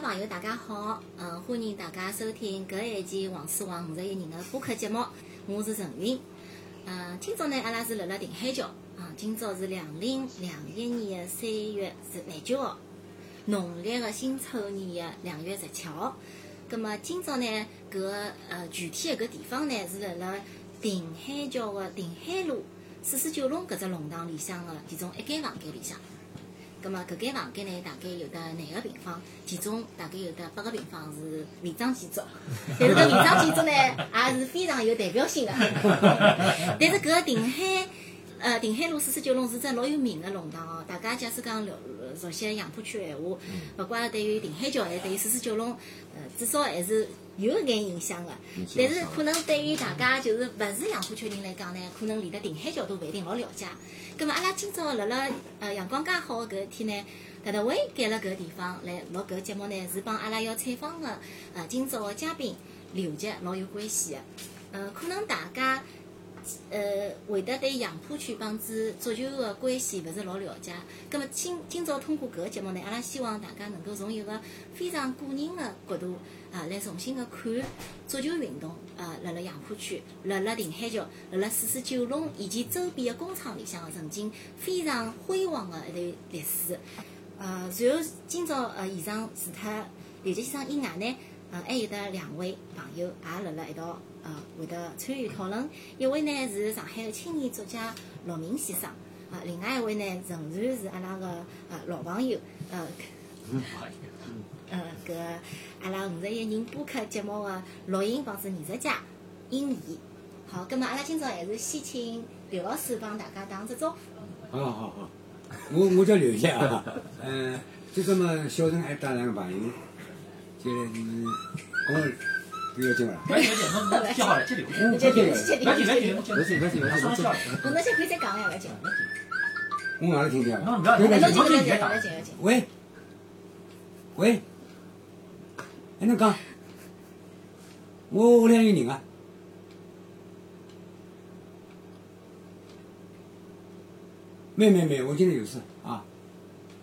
朋友，大家好，嗯，欢迎大家收听搿一期《黄鼠王五十一人》的播客节目，我是陈云。嗯，今朝呢，阿拉是辣辣定海桥，啊，今朝是两零两一年的三月十廿九号，农历的辛丑年的两月十七号。葛么今朝呢，搿个呃具体的搿地方呢，是辣辣定海桥的定海路四十九弄搿只弄堂里向的其中一间房间里向。葛么搿间房间呢，大概有得廿个平方，其中大概有得八个平方是违章建筑，但是搿违章建筑呢，也是非常有代表性的。但是搿个定海，呃，定海路四十九弄是只老有名的弄堂哦。大家假使讲了熟悉杨浦区闲话，勿怪对于定海桥，还对于四十九弄，呃，至少还是有一眼影响的。但是可能对于大家就是勿是杨浦区人来讲呢，可能连得定海桥都勿一定老了解。葛么阿拉今朝辣辣呃阳光介好的搿一天呢，特特为拣了搿个地方来录搿个节目呢，是帮阿拉要采访的呃今朝的嘉宾刘杰老有关系的。呃，可能大家呃会得对杨浦区帮子足球的关系勿是老了解。葛么今今朝通过搿个节目呢，阿拉希望大家能够从一个非常个人的角度啊来重新的看足球运动啊，辣辣杨浦区，辣辣定海桥，辣辣四十九弄以及周边的工厂里向的曾经非常辉煌的一段历史。呃，随后今朝呃现场除脱刘杰先生以外呢，呃还有得两位朋友也辣辣一道呃会得参与讨论。一位呢是上海的青年作家陆明先生，啊，另外一位呢仍然是阿拉个呃老朋友呃。呃，搿阿拉五十一人播客节目的录音帮子艺术家殷怡。好，葛末阿拉今朝还是先请刘老师帮大家打只招呼。好好好，我我叫刘杰啊，嗯，就这么小陈还带两个朋友，就是跟我不要紧了，不要紧，那那记好了，记留。我不接了，不要紧，不要紧，不行不行不行不行，侬那些可以再讲呀，勿要紧。我哪里听见侬了？不要，哎，侬侬进，勿要紧，勿侬就现在打要。紧，不要紧。喂喂，哎侬讲，我屋里向有人啊？没没没，我今天有事啊，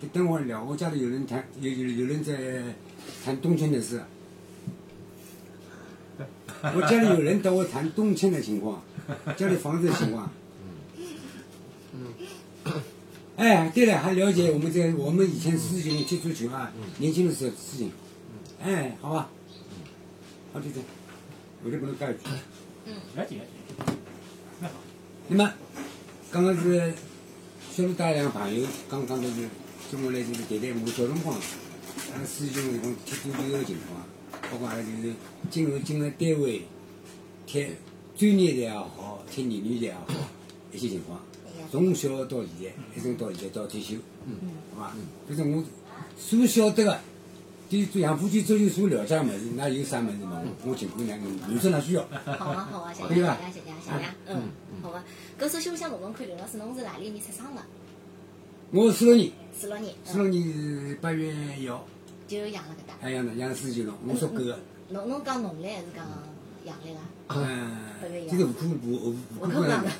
等等会儿聊。我家里有人谈，有有有人在谈冬青的事。我家里有人找我谈动迁的情况，家里房子的情况。哎，对了，还了解我们这我们以前四九踢足球啊，年轻的时候的事情。哎，好吧。好，就这样。我就不能盖住。不要紧，不要紧。蛮好。那么，刚刚是小陆带两个朋友，刚刚就是中国来就是谈谈我们小辰光，阿拉四九辰光踢足球的情况，包括还有就是进入进入单位踢专业的也好，踢业余的也好，一些情况。从小到现在，一直到现在到退休，好吧？反正我所晓得的，对于杨浦区足球所了解的物事，那有啥物事嘛？我我尽管讲，有啥那需要。好啊，好啊，谢谢，谢谢，谢谢，谢谢。嗯，好吧。搿首先我想问问看，刘老师，侬是哪里面出生的？我四六年，四六年。四六年是八月一号，就养了搿搭。哎，养了养四九龙，我属狗的。侬侬讲农历还是讲阳历啦？嗯八月一，号这个户口簿户户口部户口上的。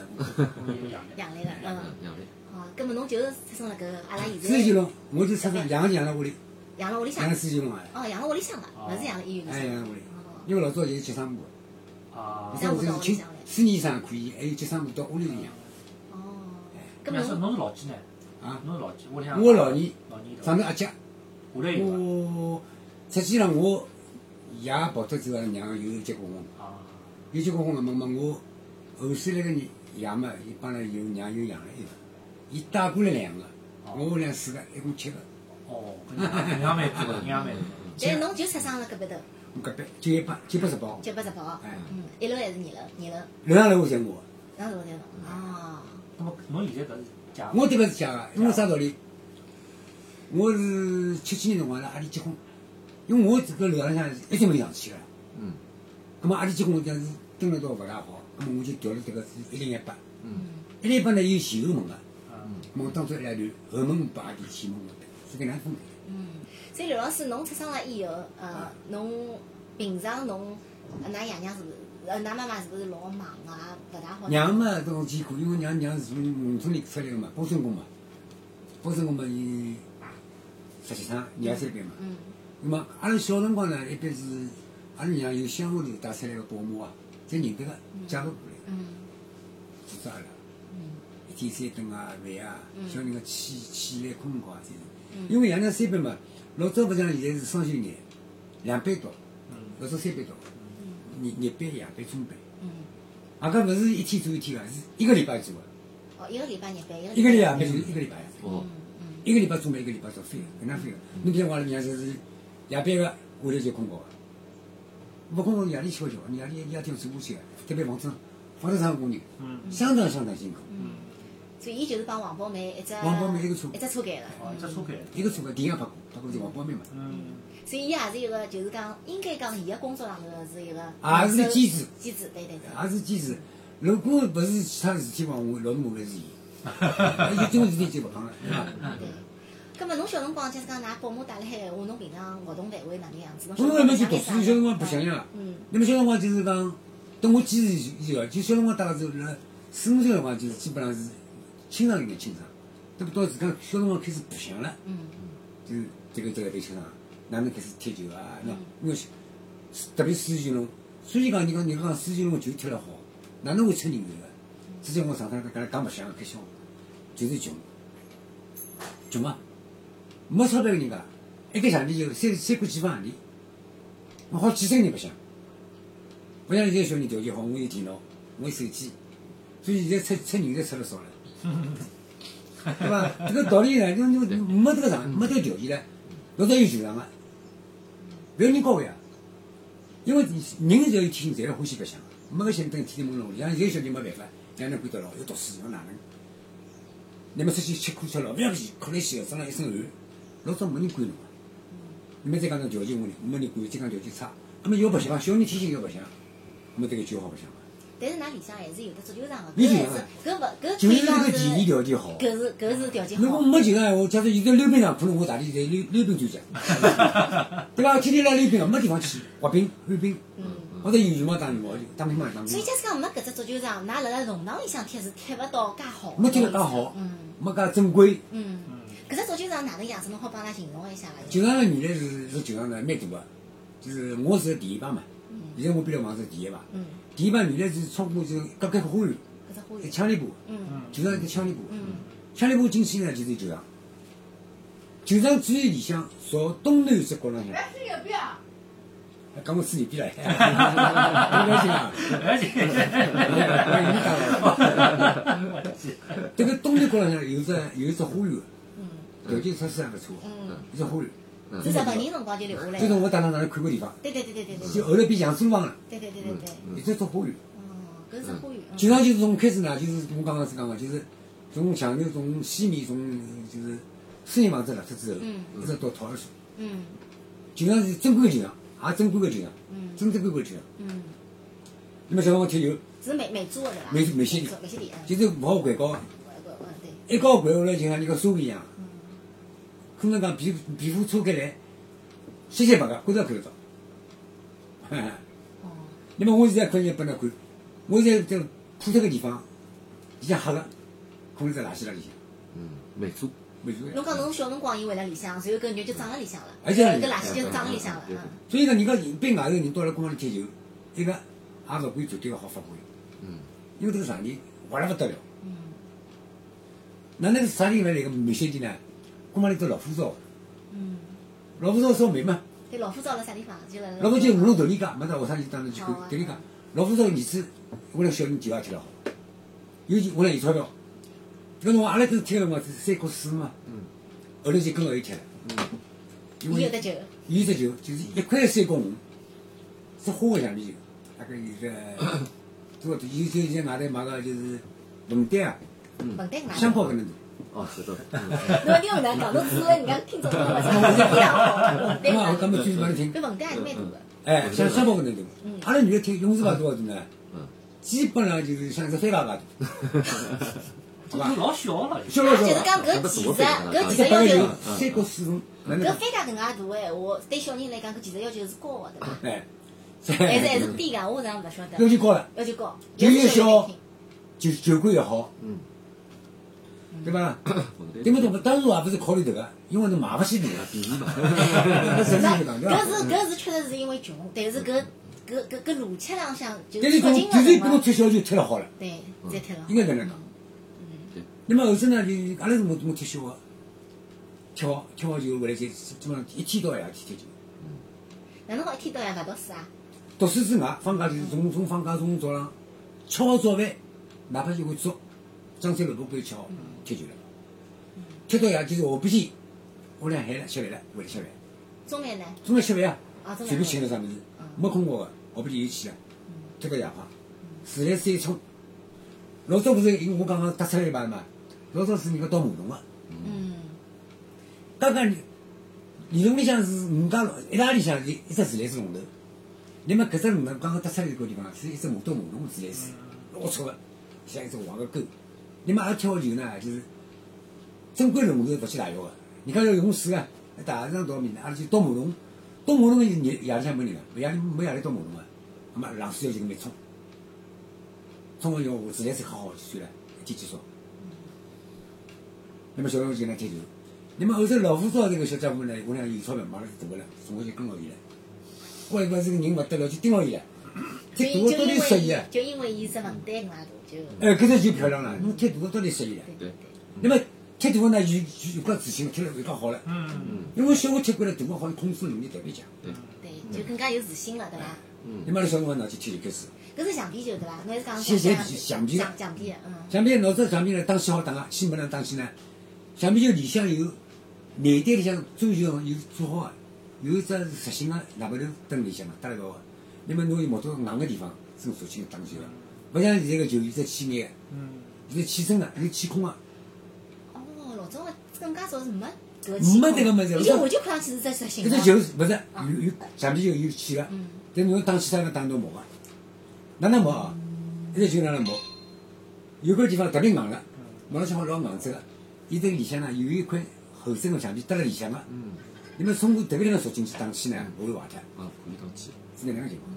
阳历了，嗯。阳历。哦，葛么侬就是出生辣搿阿拉现在四季龙，我就出生养养辣屋里，养了屋里向养。在四季龙啊，哦，养了屋里向的，勿是养了医院里向。哎，养在屋里。哦。因为老早就是接生婆，啊这，样我就是亲到屋里向来四年以上可以，还有接生婆到屋里头养。哦。葛那是么侬侬是老几呢？啊，侬是老几？我里向我老二，老二头阿姐，我实际上我爷跑脱之后，娘又结过婚，啊，有结过婚了么么我后生那个人爷嘛，伊帮了有娘又养了一个，伊带过来两个，我屋里向四个，一共七个。哦，搿人家蛮多的，人家蛮多的。但侬就出生了隔壁头，我隔壁九一八九八十八，九八十八。哎嗯，一楼还是二楼？二楼。楼上楼下我，那是我的了。哦。那么侬现在搿是假？我迭个是假个，因为啥道理？我是七七年辰光辣阿里结婚，因为我这个楼浪向一直没上去个，嗯葛末阿里结婚我讲是蹲了倒勿大好，葛末我就调了迭个是一零一八，嗯一零一八呢有前后门个，嗯，葛末当初一来段后门把阿里前门个，是搿能分的。嗯。所以刘老师，侬出生了以后，呃，侬平常侬，呃㑚爷娘是勿是？呃，㑚妈妈是不是老忙啊？勿大好。娘嘛，这种艰苦，因为娘娘是从农村里出来个嘛，包身工嘛，包身工嘛，伊实际上廿三班嘛，嗯。那么阿拉小辰光呢，一般是阿拉娘有乡下头带出来个保姆啊，侪认得个，介绍过来，嗯。组织阿拉。嗯一天三顿啊，饭啊嗯，小人个起起来困觉啊，这嗯。是。因为爷娘三班嘛，老早勿像现在是双休日，两班倒，嗯。老早三班倒，日日班、夜班、中班。嗯，啊，搿勿是一天做一天个，是一个礼拜做个，哦，一个礼拜日班，一个礼拜拜，就是一个礼拜，哦，嗯一个礼拜做嘛，一个礼拜做飞个，搿能飞个。侬比如我阿拉娘就是夜班个，回来就困觉个，勿困觉夜里悄悄，夜里夜天做下去个，特别房子房地产工人，嗯相当相当辛苦。嗯，所以伊就是帮王宝梅一只王宝梅一个车一只车间了，哦，一只车开，一个做个电影拍过，拍过就王宝梅嘛。嗯，所以伊也是一个，就是讲，应该讲，伊个工作上头是一个，也是个坚持坚持，对对对，也是坚持。如果勿是其他事体话，我老是麻烦是伊。有种事体就勿讲了，对伐？对。葛末侬小辰光，假使讲㑚保姆带辣海闲话，侬平常活动范围哪能样子？侬我那么就读书，小辰光白相呀。嗯那么小辰光就是讲，等我坚持以后，就小辰光大概是辣四五岁辰光，就是基本上是清爽一点清爽。那么到自家小辰光开始白相了，嗯就这个这个对清爽，哪能开始踢球啊？喏嗯，因为特别苏俊龙，虽然讲你讲人家讲苏俊龙球踢得好，哪能会出人头个？之前我常常跟他讲白相开销，就是穷，穷啊，没钞票个人家，一个场地就三三块几分洋钿，我好几十个人白相。不像现在小人条件好，我有电脑，我有手机，所以现在出出人才出了少了，对伐？这个道理呢，就就没这个场，没这个条件呢，老早有球场个，不要人高呀。因为人只要有天，侪要欢喜白相，没个闲等天天闷笼里。像现在小人没办法，两人管得了，要读书要哪能？你们出去吃苦吃牢，不要去哭来洗个，生了一身汗，老早没人管侬个。你们再讲侬条件问题，没人管，再讲条件差，那么要白相，小人天性要白相，那么这个就好白相了。但是㑚里向还是有的足球场个，有球搿还是搿勿搿就是这可以讲是个地理条件好。搿是搿是条件好如果。没球个闲话，假使现在溜冰场，可能我大地在溜溜冰专家，对伐？天天来溜冰场，没地方去，滑冰、旱冰，嗯。或者有羽毛打羽毛球，打乒乓球打乒乓，所以假使讲没搿只足球场，㑚辣辣弄堂里向踢是踢勿到介好。没踢得介好嗯没介正规。嗯，搿只足球场哪能样子？侬好帮阿拉形容一下伐？球场个原来是是球场呢蛮大个，就是我是第一排嘛，现在我比较忙是第一排。嗯，第一排原来是超过就是隔开花园，搿只花园。在枪里部，嗯球场在枪里部，嗯枪里部进去呢就是球场。球场最里向朝东南只角浪向，讲我自己边来，不要紧啊。这个东南角浪向有只有一只花园，嗯条件设施还不错，嗯，一只花园。是日本人辰光就留下来这个的。我带他上来看过地方，对对对对对对就后来变杨树房了，对对对对对。一只只花园。哦，搿是花园。嗯球场就是从开始呢，就是我刚刚是讲个，就是从墙头从西面从就是私人房子落脱之后，嗯一直到托儿所。嗯经常是正规个球场，也正规个球场，嗯真正规个球场。嗯，那么小辰光踢球，是美美租的对伐？美美西美地美西地。嗯就是勿好掼高。一高掼下来就像那个沙皮一样，嗯可能讲皮皮肤搓开来，稀稀白个，觉着看得到。哦。那么我现在可以拨侬看，我现在在铺脱个地方，里向黑个，可能在垃圾那里向，嗯，没错。侬讲侬小辰光伊回来里向，然后搿肉就长辣里向了，而且搿垃圾就长辣里向了。所以讲，人家一般外头人到了公园里踢球，一个也勿管绝对个好发挥，嗯，因为这个场地滑了不得了。嗯哪能啥地方来个美些地呢？公园里头老虎灶，嗯。老虎灶烧煤嘛，对，老虎灶辣啥地方？就辣。老虎就五龙头里家，没得学生就当时去看哦头里家。老虎灶个儿子，我那小人球也踢得好，尤其我那有钞票，搿辰光阿拉都踢个辰光是三角四嘛，嗯，后头就跟牢伊踢了，因为伊有得球。伊只球就是一块三角五，是花个橡皮球，大概有个，这个有就像外头买个就是文丹啊？香包搿能大。哦，晓得，嗯侬听勿能讲，侬指挥人家听众听勿懂，非常好。文 那么我丹搿么继续帮你听，搿文丹还是蛮大的。哎，像香包搿能大嗯。阿拉原来踢勇士牌多少大呢？嗯，基本上就是像只翻牌牌大，这 就老小了，小了小了，就是讲搿技术，搿技这八个球术要求，三角四分，搿翻大搿能介大个闲话，对小人来讲搿技术要求是高个，对伐？哎，还是还是低个，我上勿晓得。要求高了，要求高，就越小要求小人球球感越好。嗯，对吧？对勿对不对？当时我也不是考虑迭个，因为侬买勿起那个，便宜嘛？搿是搿是确实是因为穷，但是搿搿搿搿逻辑浪向就但是讲，是促进就是了辰光，跟侬贴小就贴了好了，对，再贴了。应该搿能讲。那么后头呢，就阿拉是我我踢小个，踢好踢好就回来就基本上一天到夜去踢球。哪能好一天到夜勿读书啊？读书之外，放假就是从从放假从早上吃好早饭，哪怕就会做张三萝卜干吃好踢球了。踢到夜就是下半天，屋里向喊了吃饭了，回来吃饭。中饭呢？中饭吃饭啊，随便请了啥物事，没困觉个，下半天又去了，踢到夜快，自来水一冲。老早不是因为我刚刚搭出来一排嘛，老早是人家倒马桶个，嗯，刚刚理论里向是五家一大里向是一只自来水龙头，那么搿只龙头刚刚搭出来搿个地方是一只马桶马桶自来水，老粗个，像一只黄个沟。那么阿拉踢好球呢，就是正规龙头勿去大浴个，人家要用水啊，大上倒面呢，阿拉就倒马桶，倒马桶是夜夜里向没人个，夜里没夜里倒马桶个，那么冷水要就搿么冲，冲了以后自来水好好就算了，一天结束。那么小辰光就来踢球。那么后头老虎少这个小家伙呢，屋里向有钞票，马上大个了，从我就跟牢伊了。后来把这个人勿得了，就盯牢伊了。就踢大个到底适宜啊？就因为伊只文胆嘛，就哎，搿只就漂亮了。侬踢大个到底适意了？对对那么踢大个呢，有有有觉自信，踢了有觉好了。嗯，因为小学踢过了，大个好像控制能力特别强。对，就更加有自信了，对伐？那么阿拉小辰光拿去踢就开始，搿是橡皮球对伐？侬还是讲橡是橡皮的橡橡皮的，嗯，橡皮老早橡皮呢打死好打啊，先不能打起呢。橡皮球里向有内胆里向周球有做好个，有一只实心个外头灯里向嘛搭了道个。那么侬有摸到硬个地方，是属性打球个，勿像现在个球有只气眼个，嗯，有气针个，有气空个。哦，老早个更加早是没搿个没迭个物事伊就完全看上去是只实心个搿。只球勿是有有橡皮球有气个，但侬打起来要打到毛个，哪能毛啊？一只球哪能毛？有个地方特别硬个，摸上去好老硬质个，伊这个里向呢有一块厚身个橡皮搭辣里向个，嗯，那么通过迭个地方缩进去打气呢，勿会坏脱，啊，可以打气，是搿能个情况。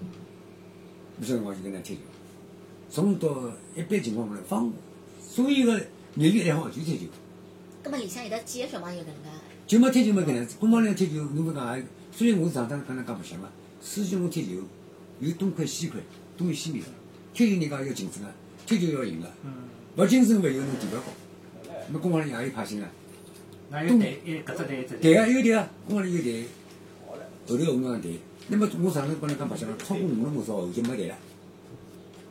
有小辰光就搿能踢球，从到一般情况下来，方所有个业余爱好就踢球。葛末里向有得几个小朋友搿能介？就没踢球没搿能，公方里踢球，侬勿讲也，虽然我是上趟跟人讲白相个，师兄踢球有东块西块，东有西面个，踢球人家要竞争个，踢球要赢个，嗯，勿竞争勿有侬提勿高。那么公方里也有派性啊，那有队，一搿只队，一只队个有队个，公方里有队，后头红上队。那么我上次跟侬讲白相了，超过五六个少后就没队了。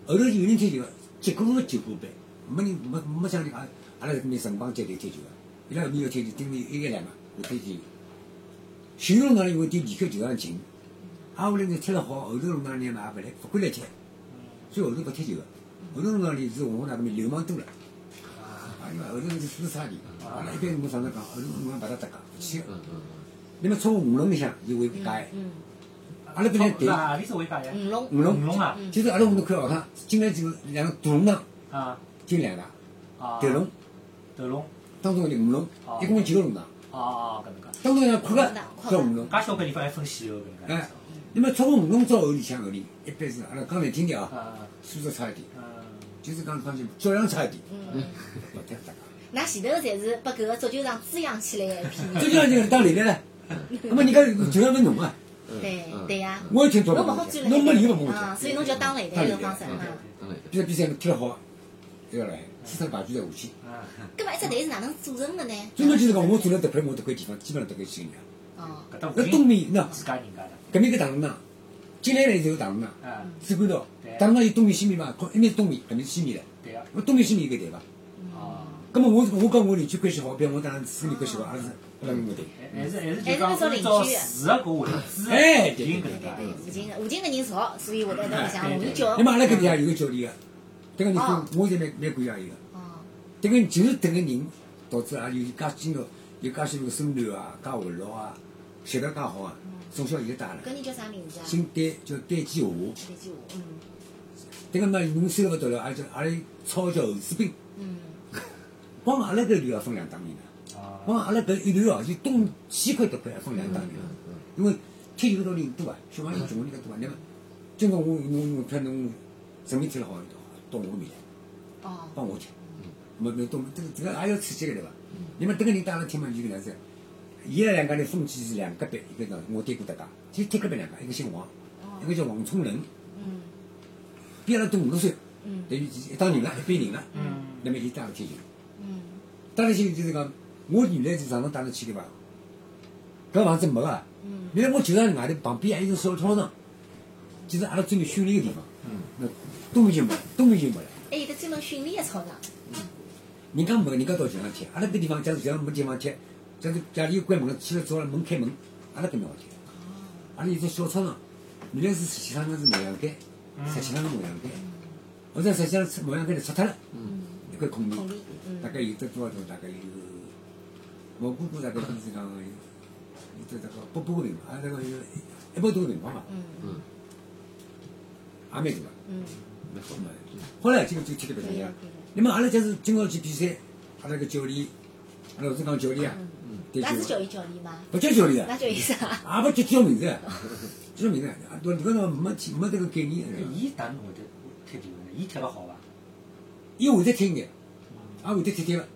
后头有人踢球个，结果个结果班，没人没没像人家阿拉搿边城邦接队踢球个，伊拉后面要踢球，顶面一个两个，我踢球。前头呢，因为对离开球场近，挨下来呢踢了好，后头弄堂呢嘛也勿来，勿敢来踢，所以后头勿踢球个。后头弄堂里是文化大革命流氓多了，啊，因为后头是四差地，阿拉一般我上头讲，后头我们勿大搭界，勿去个。嗯嗯那么超过五龙里向就会改，嗯，阿拉本来队哪里是为家呀？五龙，五龙五龙啊，就是阿拉我们看学堂，进来就两个大龙堂，啊进两个，啊，斗龙，斗龙，当中的五龙，一共九个龙堂，哦哦，搿能介。当中要扩个叫五龙。介小块地方还分西后搿能介哎。那么超过五龙之后里向后里，一般是阿拉讲难听点啊，啊素质差一点，嗯，就是讲讲句教养差一点，嗯，勿太搭界。㑚前头个侪是把搿个足球场滋养起来的一批。人。这就像当擂台了，那么人家就要是侬啊，对对呀，我也听侬早勿好转侬没理由勿我啊，所以侬就要打擂台个方式嗯比赛比赛侬踢得好，要来，四场排球再下去。啊，葛末一只队是哪能组成的呢？专门就是讲，我做了迭块，我迭块地方基本上迭块去人家。哦，搿搭搿东面喏，自家人家的，搿面个大龙堂，进来了以后大龙堂，啊，主干道对，大龙堂有东面西面嘛，靠一面是东面，搿面是西面的。对个，我东面西面一个台伐？哦，葛末我我跟我邻居关系好，比如我当然私人关系好，阿拉是阿拉。还是还是就讲按照住个搿位置，哎定搿能对对，附介。近附近个人少，所以会得在里向容易叫。那么阿拉搿地下有个教练个，迭个人哦我现在蛮蛮感谢伊个。哦，迭个就是迭个人导致也有介经络，有介许多个身段啊，介活络啊，习得介好啊，从小就带了。搿人叫啥名字啊？姓戴，叫戴季华。戴季华，嗯迭个嘛，侬收入勿得了，而且阿拉操叫后士兵，嗯，光阿拉搿队要分两档人的。啊，光阿拉搿一队哦，就东西块迭块分两档人的，因为踢球道理人多啊，小朋友穷人家多啊。那么，今朝我侬侬看侬成绩踢了好，到我面来哦，帮我踢，没没懂，这个这个也要刺激个对伐？你们迭个人打了天嘛就搿能样子，伊拉两家头分歧是两隔壁，一个呢我对过搭家，就贴隔壁两家，一个姓王，一个叫王冲仁，嗯比阿拉多五六岁，嗯等于一当人了，一班人了。嗯，那么伊打了天球，嗯打了天球就是讲，我原来是常常打了去对伐？搿房子没个，嗯原来我球场外头旁边还有个小操场，就是阿拉专门训练个地方。嗯，那东面就没，东面就没了。还有得专门训练的操场。嗯人家没，人家到球场踢。阿拉搿地方假如假如没地方踢，假如家里有关门了，去了早了门开门，阿拉搿能好踢。阿拉有只小操场，原来是实际上是模样间，实际上是模样间，后头实际上是模样间头拆脱了，嗯，一块空地大概有得多少多？大概有，我估估大概就是讲有有得这个八百个平方，啊，这个有一百多个平方吧，嗯嗯，也蛮大个。嗯，蛮好。后来就就踢得搿可以了能样。那么阿拉假如今朝去比赛，阿拉个教练，阿拉老是讲教练啊，对那是就教育教练吗？不叫教练啊，那叫意思啊？也不叫叫名字啊，叫名字啊，对搿个没没这个概念。搿伊打侬会得踢球呢？伊踢了好伐？伊会得踢眼，也会得踢踢个，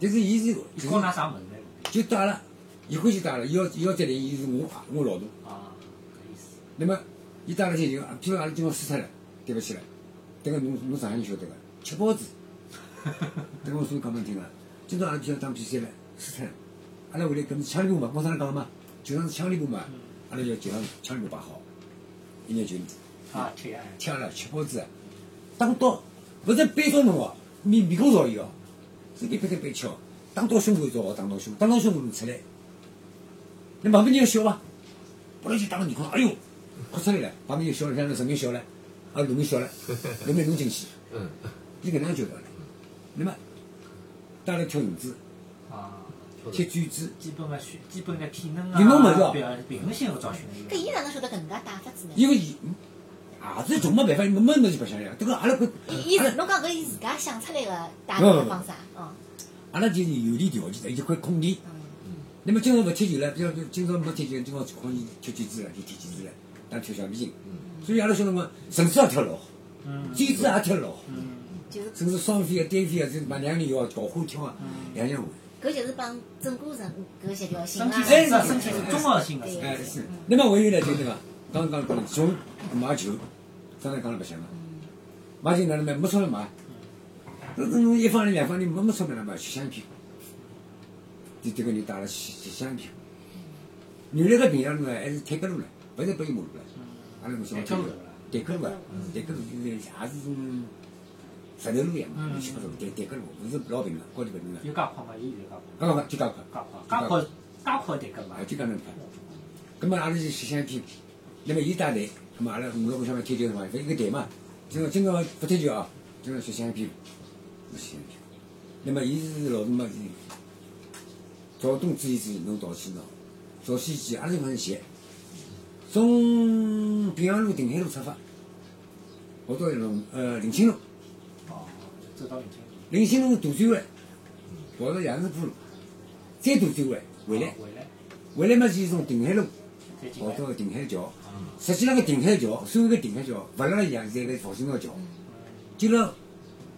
但是伊是伊就是教㑚啥物事呢？就打了，伊欢喜打了，伊要伊要再来，伊是我我老大。啊，搿意思。那么伊打了踢球，譬如阿拉今朝输脱了，对勿起了，迭个侬侬上海人晓得个，吃包子。迭个我所讲拨侬听个，今朝阿拉就要打比赛了，输脱了，阿拉回来搿是枪里部嘛，我上来讲嘛，就算是枪里部嘛，阿拉就球场枪里部摆好，一眼就啊，踢啊！吃了吃包子啊，打到勿是背着侬哦，面面孔朝伊哦，是一拍拍背敲，打到胸口只好打到胸，打到胸口侬出来。那旁边人笑伐？不然就打到面孔，哎哟，哭出来了，旁边就笑了，像那神明笑了，啊，路面笑了，路面弄进去，嗯，就搿能样叫的。那么，带来跳绳子，啊，踢转子，基本个训，基本个体能运动物事啊，哦表平衡性要找训练。搿伊哪能晓得搿能介打法子呢？因为伊也是总没办法，没没侬就白相呀。这个阿拉搿伊伊侬讲搿伊自家想出来个打球的方式啊？哦，阿拉就是有利条件的一块空地。嗯那么今朝勿踢球了，比如说今朝没踢球，今朝可以踢毽子了，就踢毽子了，打跳橡皮筋。所以阿拉晓得讲，绳子也跳老好，嗯毽子也跳老好，嗯，就是甚至双飞啊、单飞啊，这把两个人要搞花跳啊，样样会。搿就是帮整个人搿协调性身啊。身体是综合性哎是。那么还有呢，就那个，刚刚讲的从买球，刚才讲了白相了，买球哪能买？没钞票买。那侬一方人、两方人没没钞票哪买？吃香片。就这个人打了吃吃香片。原来个平阳路呢，还是坦克路了，不是北马路了。阿拉侬想坦克路坦克路啊，坦克路就是也是种石头路一样嘛，嗯七八十路，坦坦克路，勿是老平个，高头平个。有介宽嘛？有有介宽。介宽，介宽，介宽迭个嘛啊，。就搿能快。咁么阿拉就吃香片，那么伊打队，咁么阿拉五六个小朋友踢球的话，一个队嘛，今朝今朝不踢球啊，今朝吃香片，不吃香片。那么伊是老是嘛是，早冬之前是弄到西闹，早西去阿拉地方是斜，从平阳路定海路出发，跑到龙呃林清路，哦，林清。林清路大转弯，跑到杨氏浦路，再大转弯回来，回来，回来嘛是从定海路。跑到定海桥，实际上个定海桥，所有个定海桥，勿辣一样，是一个复兴个桥，就辣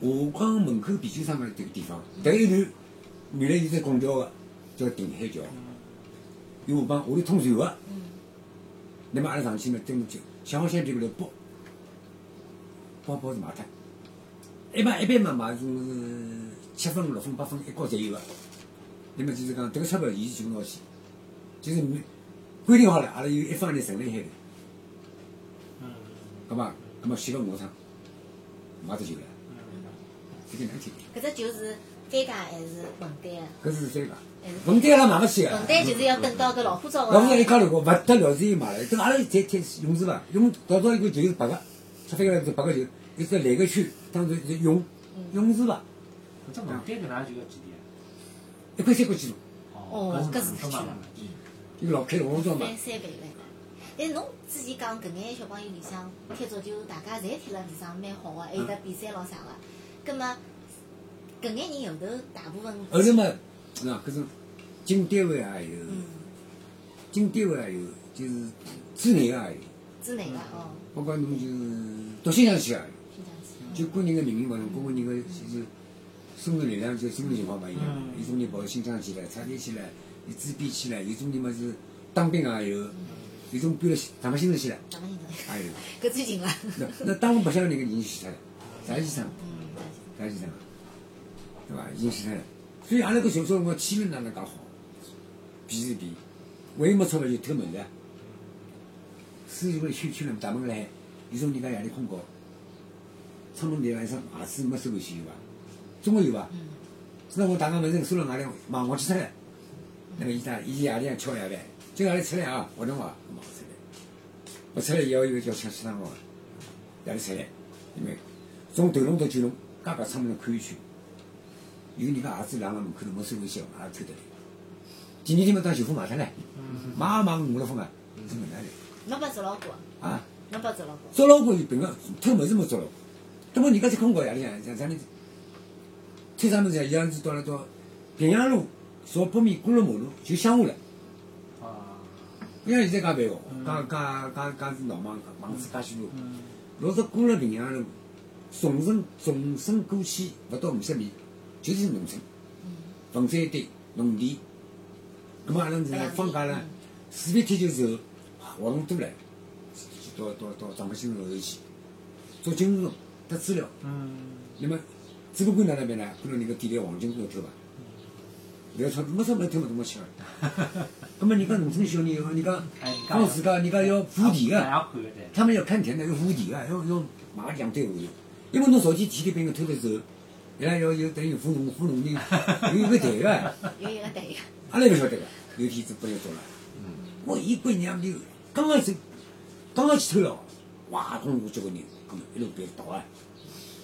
华光门口啤酒厂个这个地方，迭一段原来有只拱桥个，叫定海桥，有河浜，下头通船个。那么阿拉上去呢，登就想好香皮搿头包，包包是卖脱，一般一般嘛卖是七分、六分、八分，一角侪有个。那么就是讲，迭个钞票伊是就拿去，就是没规定好了，阿拉有一方人存辣海头。嗯咁么，咁么去个马场买只球了，嗯。这个难听。搿只球是单价还是混单啊？搿是三家，还是文单阿拉买勿起个。混单就是要等到搿老虎照个。老夫一家头个，勿得了之后买了，这个阿拉才贴勇士伐？勇到到一个球是白个，出发个是白个球，一只蓝个圈，当成是勇勇士伐？搿只门单搿哪就要几钿啊？一块三块几路，哦搿是搿嘛区。一个老开红装嘛。翻三倍来的。但侬之前讲搿眼小朋友里向踢足球，大家侪踢了地上蛮好个，还有得比赛咾啥个。葛末搿眼人后头大部分后头嘛，那搿种进单位也有，嗯，进单位也有，就是之内个也有，之内个哦，包括侬就是读新疆去也有。就个人个命运勿同，个个人个就是生存力量就生存情况勿一样嗯。有种人跑新疆去了，插队去了，有自闭去了，有种人嘛是当兵也有，有种搬了大马新城去了，哪能人头？也有。搿最近了。那那当我白相那个已经死脱了，啥医生？嗯，啥医生？对伐？已经死脱了。所以阿拉搿小时候辰光气氛哪能介好？比是比，唯一没钞票就偷门的。书记会圈圈了，大门来，有种人家夜里困觉，窗门里来一双鞋子没收回去有伐？总归有伐？嗯，那我打个门，收了外头，忙我去出来。那个伊他伊夜里向敲夜饭，今夜里出来啊，活动啊，忙出来。不出来以后，又叫吃吃汤个，夜里出来，因为从头龙到九弄，刚刚出门看一圈，有人家鞋子晾辣门口头没收回去，也偷得来。第二天嘛，当媳妇买脱了，买也买五六分啊，真没来侬拨捉牢过，啊！侬拨捉牢过。捉牢过有病个，偷么子没捉牢。那么人家在困觉夜里向，像啥人偷啥物事啊？一样子到了到平阳路朝北面过了马路就乡下了。啊，不像现在介办哦，嗯介介介介是闹忙房子介许多。嗯，老早过了平阳路，重生重生过去勿到五十米，就是农村，房子一堆，农田。咁么阿拉是放假了，四月天就时候活动多了，到到到长白新城后头去做金融得资料。嗯，那么只不过哪能办呢？可能你个地里黄金都要偷伐？不要钞没钞票偷嘛，怎么吃？那么人家农村小人，人家哎，放自家，人家要补田个。也看的，对，他们要看田的，要护田的，要要马上两队伍。因为侬早期体力被人偷的时候，伊拉要有等于扶农扶农民，有一个队个，有一个队个。阿拉不晓得个，有天子不要做了。我一归娘就刚刚走，刚刚去偷了，哇，公路交个人，咁么一路别倒啊，那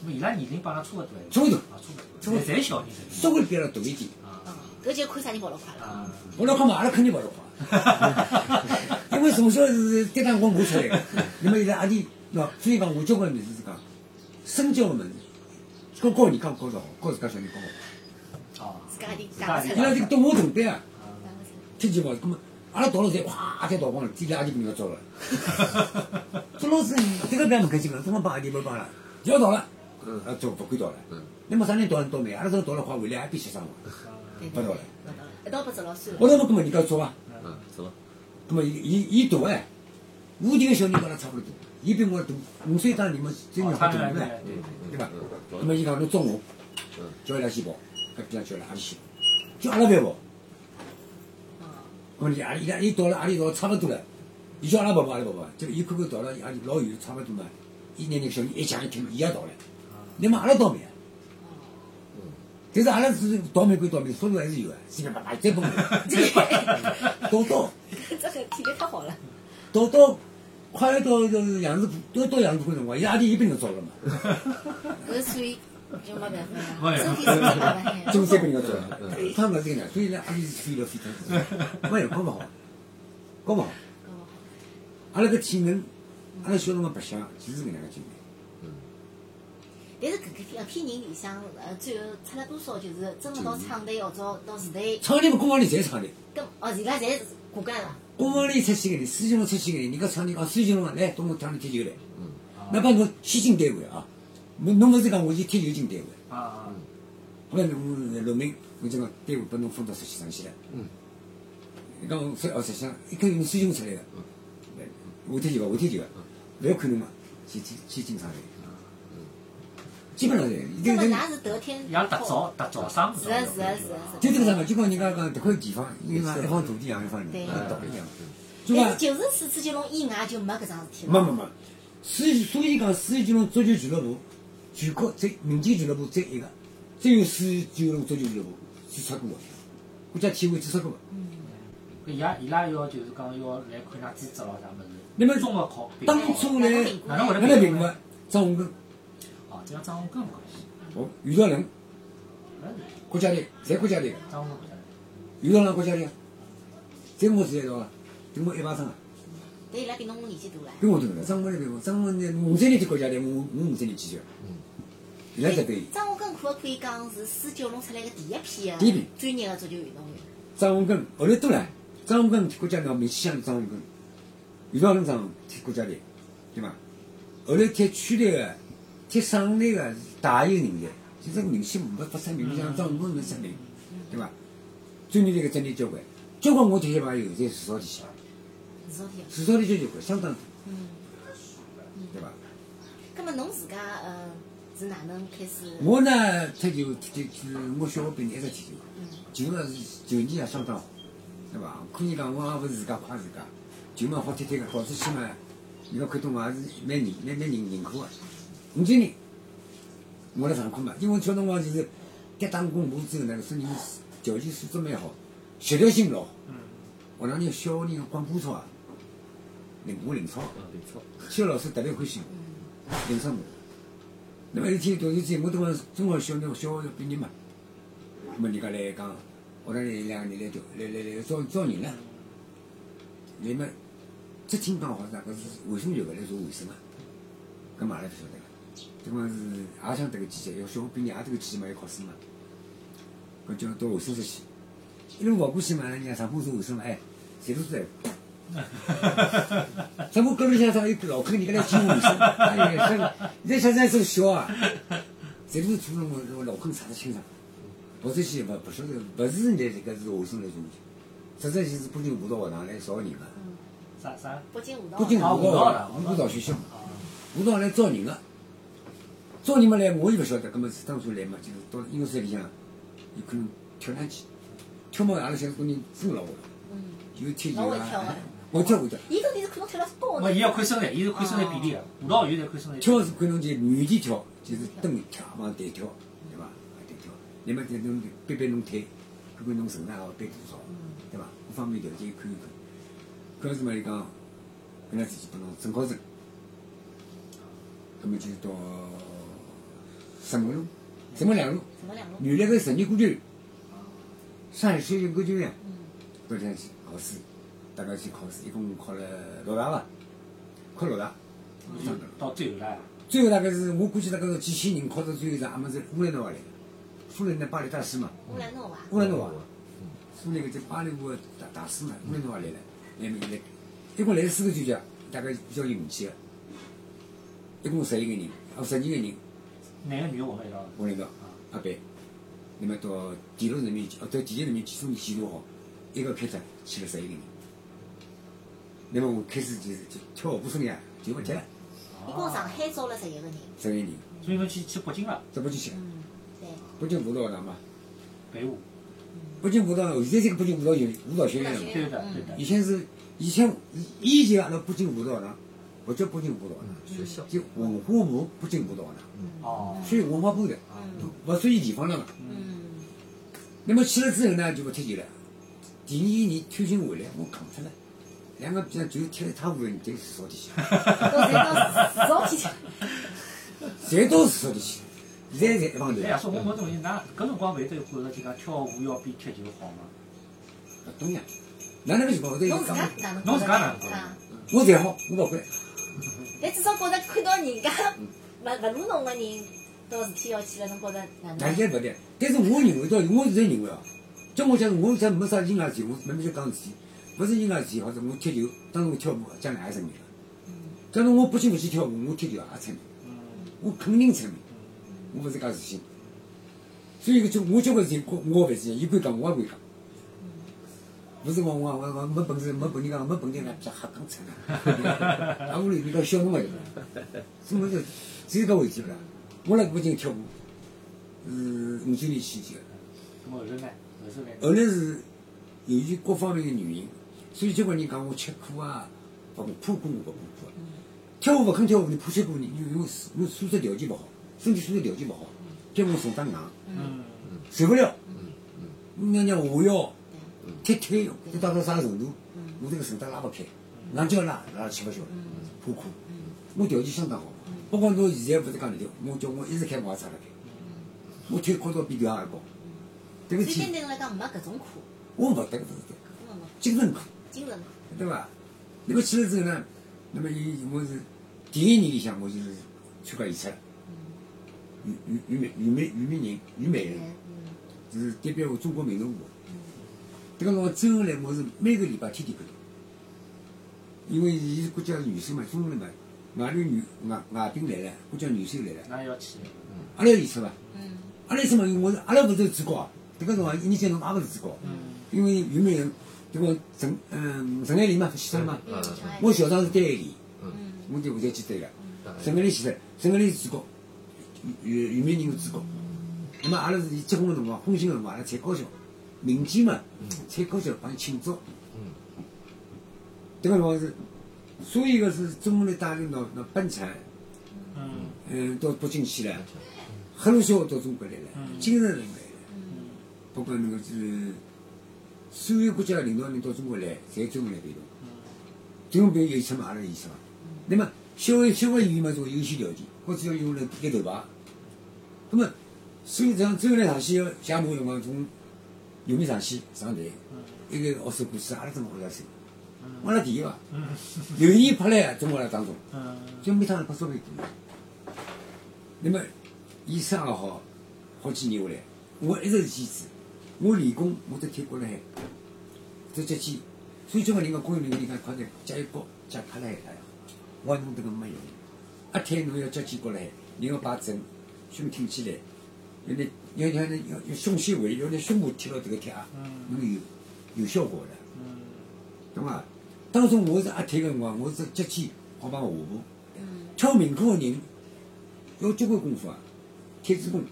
么伊拉年龄帮阿拉差勿多哎，差勿多啊，差勿多，侪小人侪稍微比阿拉大一点。啊嗯，搿就看啥人跑得快了。啊，跑得快嘛，阿拉肯定跑得快，因为从小是跌打滚磨出来的。那么现在阿弟，喏，所以讲我交关物事是讲身教个物事，跟教人家教得好，教自家小人教好。哦，自家的自家的家伊拉 这个懂我同班啊，啊天气不好，咁么阿拉到了侪哗侪逃光了，地里阿弟不要走了。做老师这个班不开心了，怎么帮阿弟没帮了？要逃了，嗯啊，做不敢逃了。嗯。那么啥人倒人倒霉？阿拉这个逃了话，回来还必须上嘛，对不到了，一道拨捉牢算了。我那么咁么人家做啊，嗯，走了，咁么伊伊伊大哎，无敌个小人跟阿拉差不多大，伊比我大五岁大，你们真哦要好大了，他们对对吧？嗯咁么伊讲侬中午嗯，叫伊拉先跑，搿边上叫伊拉阿里去，叫阿拉跑。哦，咁么阿里伊拉伊到了阿里到差勿多了，伊叫阿拉跑跑，阿拉跑跑，结果伊看看到了阿里老远差勿多嘛，伊拿那个小人一讲一听，伊也到了。那么阿拉倒霉啊！但是阿拉是倒霉归倒霉，速度还是有啊，随便啪啪再蹦，倒倒这个 体力太好了。倒倒，快到就是杨子浦，都到杨子浦辰光，伊阿弟一并要走了嘛，搿所以就没办法没呀，有身体是没办法呀。中三并要走了，他们这个呢，所以呢，阿弟是飞了飞脱，没有搞勿好，搞勿好。阿拉个体能，阿拉小辰光白相，其实是搿能介经历。但是搿个搿批人里向，呃，最后出了多少就是真个到厂队或者到市队，厂里嘛，工房里侪厂里。跟哦，伊拉侪是骨干了。工房里出去个人，四金龙出去个人，人家厂里讲四金龙啊，来，到我厂里踢球来。嗯，哪怕侬先进单位啊，侬侬勿是讲我去踢球进单位，啊，后来侬陆明，我就讲单位拨侬分到实习上去了。嗯。你讲我说哦，实际上一个用四金出来个，我踢球个，我踢球个，勿要看侬嘛，去去去进厂里。基本上是，一个人这么㑚是得天伊拉特早特早生，是啊是啊是啊是啊。就这个啥嘛，就讲人家讲这块地方，因为嘛一方土地养一方人，对。道理一样。但是就是四次金龙以外就没搿桩事体了。没没没，所以所以讲四九龙足球俱乐部，全国只民间俱乐部只一个，只有四九龙足球俱乐部注册过的，国家体委注册过。的。搿伊拉伊拉要就是讲要来看㑚资质咯啥物事。那么综合考当初来哪能会得我来评的张宏根、哦，这样张宏根关系，哦于道仁，国家队，侪国家队的，张宏根不晓得。于道仁国家队啊，在我时代到了，跟我一把生啊，但伊拉比侬年纪大了。比我大了。张文来比我，张文呢五三年踢国家队，我我五三年去的，伊拉这队。张宏根可勿可以讲是四九龙出来个第一批第一批个专业个足球运动员？张宏根后来多了，张文根踢国家队，名气响的张文根，于道仁张踢国家队，对伐？后来踢区队个、踢省内个是大有人才，就这个明星没发声明，像张武没声明，对伐？专业这个真的交关，交关我这些朋友在市场里向，是昨天。市场里交交关相当多，嗯。对伐？葛么侬自家呃是哪能开始？我呢，踢球踢就是我小学毕业一直踢球，球呢是球技也相当好，对伐？可以讲我也勿是自家夸自家，球嘛好踢踢个，搞出去嘛，人家看到我也是蛮认蛮蛮认认可个。五几年我来上课嘛，因为小辰光就是跌打功夫之后呢，身体条件素质蛮好，协调性老好。学堂里小学人广播操啊，领我领操，啊，没错。小老师特别欢喜我，领上我。那么一天读书节，我等会中学小学小学毕业嘛，那么人家来讲，学堂里两个人来调来来来招招人了。那么只听讲好像搿是卫生局个来做卫生啊，搿嘛阿拉勿晓得个。这光是也想迭个季节，要小学毕业也迭个季节嘛要考试嘛，搿叫到卫生室去。一路跑过去嘛，人家上铺做卫生嘛，哎，谁都在。咱们隔壁向上有个老坑，人家来进卫生，哎呀，现在现在这个小啊，侪都是做那个老坑查得清爽。跑出去勿勿晓得，勿是人家这个是卫生来做的，实际就是北京舞蹈学堂来招人个。啥啥？北京舞蹈。北京啊舞蹈学堂舞蹈学校，舞蹈来招人个，招你嘛来，我也不晓得，葛么是当初来嘛，就是到音乐室里向，有可能跳两记，跳嘛阿拉小工人真老会，嗯。有踢球啊的，我跳会跳。伊到底是看侬跳了多没，伊要看身材，伊是看身材比例个，舞蹈员侪看身材。跳是看侬就原地跳，就是蹬跳往弹跳，对伐？弹跳，那么就侬背背侬腿，看看侬身上好背多少，对伐？各方面条件看一看。搿是嘛伊讲，搿能自己拨侬准考证，葛么就是到石门路、什么两路，什么两路？原来个十年歌剧院，上海水晶歌剧院，嗯。到里向去考试，大概去考试，一共考了六大吧？考六大，上的。到最后来，最后大概是我估计大概是几千人考到最后一场，阿么是乌兰诺瓦来的，苏联的巴黎大师嘛，乌兰诺瓦。乌兰诺瓦，苏联个在巴黎舞的大大师嘛，乌兰诺瓦来了，来没来，一共来了四个专家，大概比较有名气个，一共十一个人，哦十二个人，男个女个混了一道。我领导阿班，那么到第六人民哦到第一人民总记录好，一个开始去了十一个人，那么我开始就是就跳舞生涯就不接了，一共上海招了十一个人。十一个人，所以侬去去北京了，这不就去了？嗯，对。北京舞蹈学堂嘛。北舞。北京舞蹈，现在这个北京舞蹈有舞蹈学院了嘛。对的，对的。以前是以前以前阿拉北京舞蹈学堂，不叫北京舞蹈学校。就文化部北京舞蹈学堂，哦。属于文化部的，不属于地方的嘛。嗯。那么去了之后呢，就不踢球了。第二年退休回来，我扛出了，两个比赛就踢了一塌糊涂，在市场里去，都侪到市场去。侪到市场里去，现在侪一帮头哎。呀，说我问侬，㑚搿辰光会得有觉着就讲跳舞要比踢球好吗？勿懂呀，哪能个情况？我都有侬自讲家哪能？侬自家哪能啊？我才好，我勿管。但至少觉着看到人家勿勿如侬个人到事体要去了，侬觉着哪能？大家勿对，但是我认为到我现在认为哦，叫我讲我讲没啥人外事体，我慢慢就讲事体，勿是人外事体，或者我踢球，当时我跳舞将来也成名了。假如我不去勿去跳舞，我踢球也成名，我肯定成名，我勿是讲自信。所以个就我交关事体，我我勿是，伊敢讲，我也敢讲。勿是我我我我没本事，没本事讲，没本事讲，瞎瞎讲出来。啊，屋里人家笑侬个，是么是？只有搿回事勿啦？我辣北京跳舞，是五九年起跳的。后头呢？后来是由于各方面的原因，所以交关人讲我吃苦啊，勿怕苦我勿怕苦啊。跳舞勿肯跳舞，你怕吃苦，你因为因为素质条件勿好，身体素质条件勿好，叫我手打硬，嗯。受不了。人家下腰、踢腿，要达到啥程度？我这个手打拉不开，硬叫拉拉吃不消，怕苦。我条件相当好，不光侬现在勿是讲那条，我叫我一直开我也差得开，我腿高头比条还高。对不起对侬来讲没搿种苦，我勿得个勿是的。根本没精神苦，精神苦。对伐？那么去了之后呢，那么伊我是第一年里向我就是参加演出了，虞虞虞美虞美虞美人虞美人嗯是代表中国民族舞。这个辰光周恩来我是每个礼拜天天看，因为伊是国家元首嘛，中国人嘛，外头女外外宾来了，国家元首来了，那要去。阿拉要演出伐？嗯。阿拉什么？我阿拉勿是主角啊，迭个辰光一年级侬也勿是主角，因为有没有迭个陈嗯陈爱玲嘛死脱了嘛，嗯我校长是单爱玲，嗯。我就负责去对个，嗯。陈爱玲死脱，陈爱玲是主角，有有有名人是主角。那么阿拉是伊结婚个民间嘛，采高跷帮伊庆祝。嗯。迭个辰光是所有个是中国的大领导，那奔产，嗯。嗯，到北京去了，赫鲁晓夫到中国来了，嗯。金日成来了，嗯。包括那个是所有国家的领导人到中国来，侪专门来陪同。中国有什么阿拉有什么。那么消费消费语言嘛，种优先条件，或者要用来盖头牌。那么所以这样周恩来。上去要写马辰光，从右面上台，一个学首故事，阿拉怎么回答手？我拉第一个，刘毅拍来中国来当中。嗯。就每趟拍稍微多。那么，伊生也好，好几年下来，我一直是坚持，我练功我都贴过了海，这脚气，所以中国人讲公园里人讲快点加一高加他呀，我讲侬这个没用，一天侬要脚气过来海，人要摆正，胸挺起来，要拿要要要要胸纤维，要拿胸部贴到这个贴啊，侬有有效果的。懂伐？当初我是阿退个辰光，我是脚气好帮下步。嗯跳民歌个人要交关功夫啊，帖子功、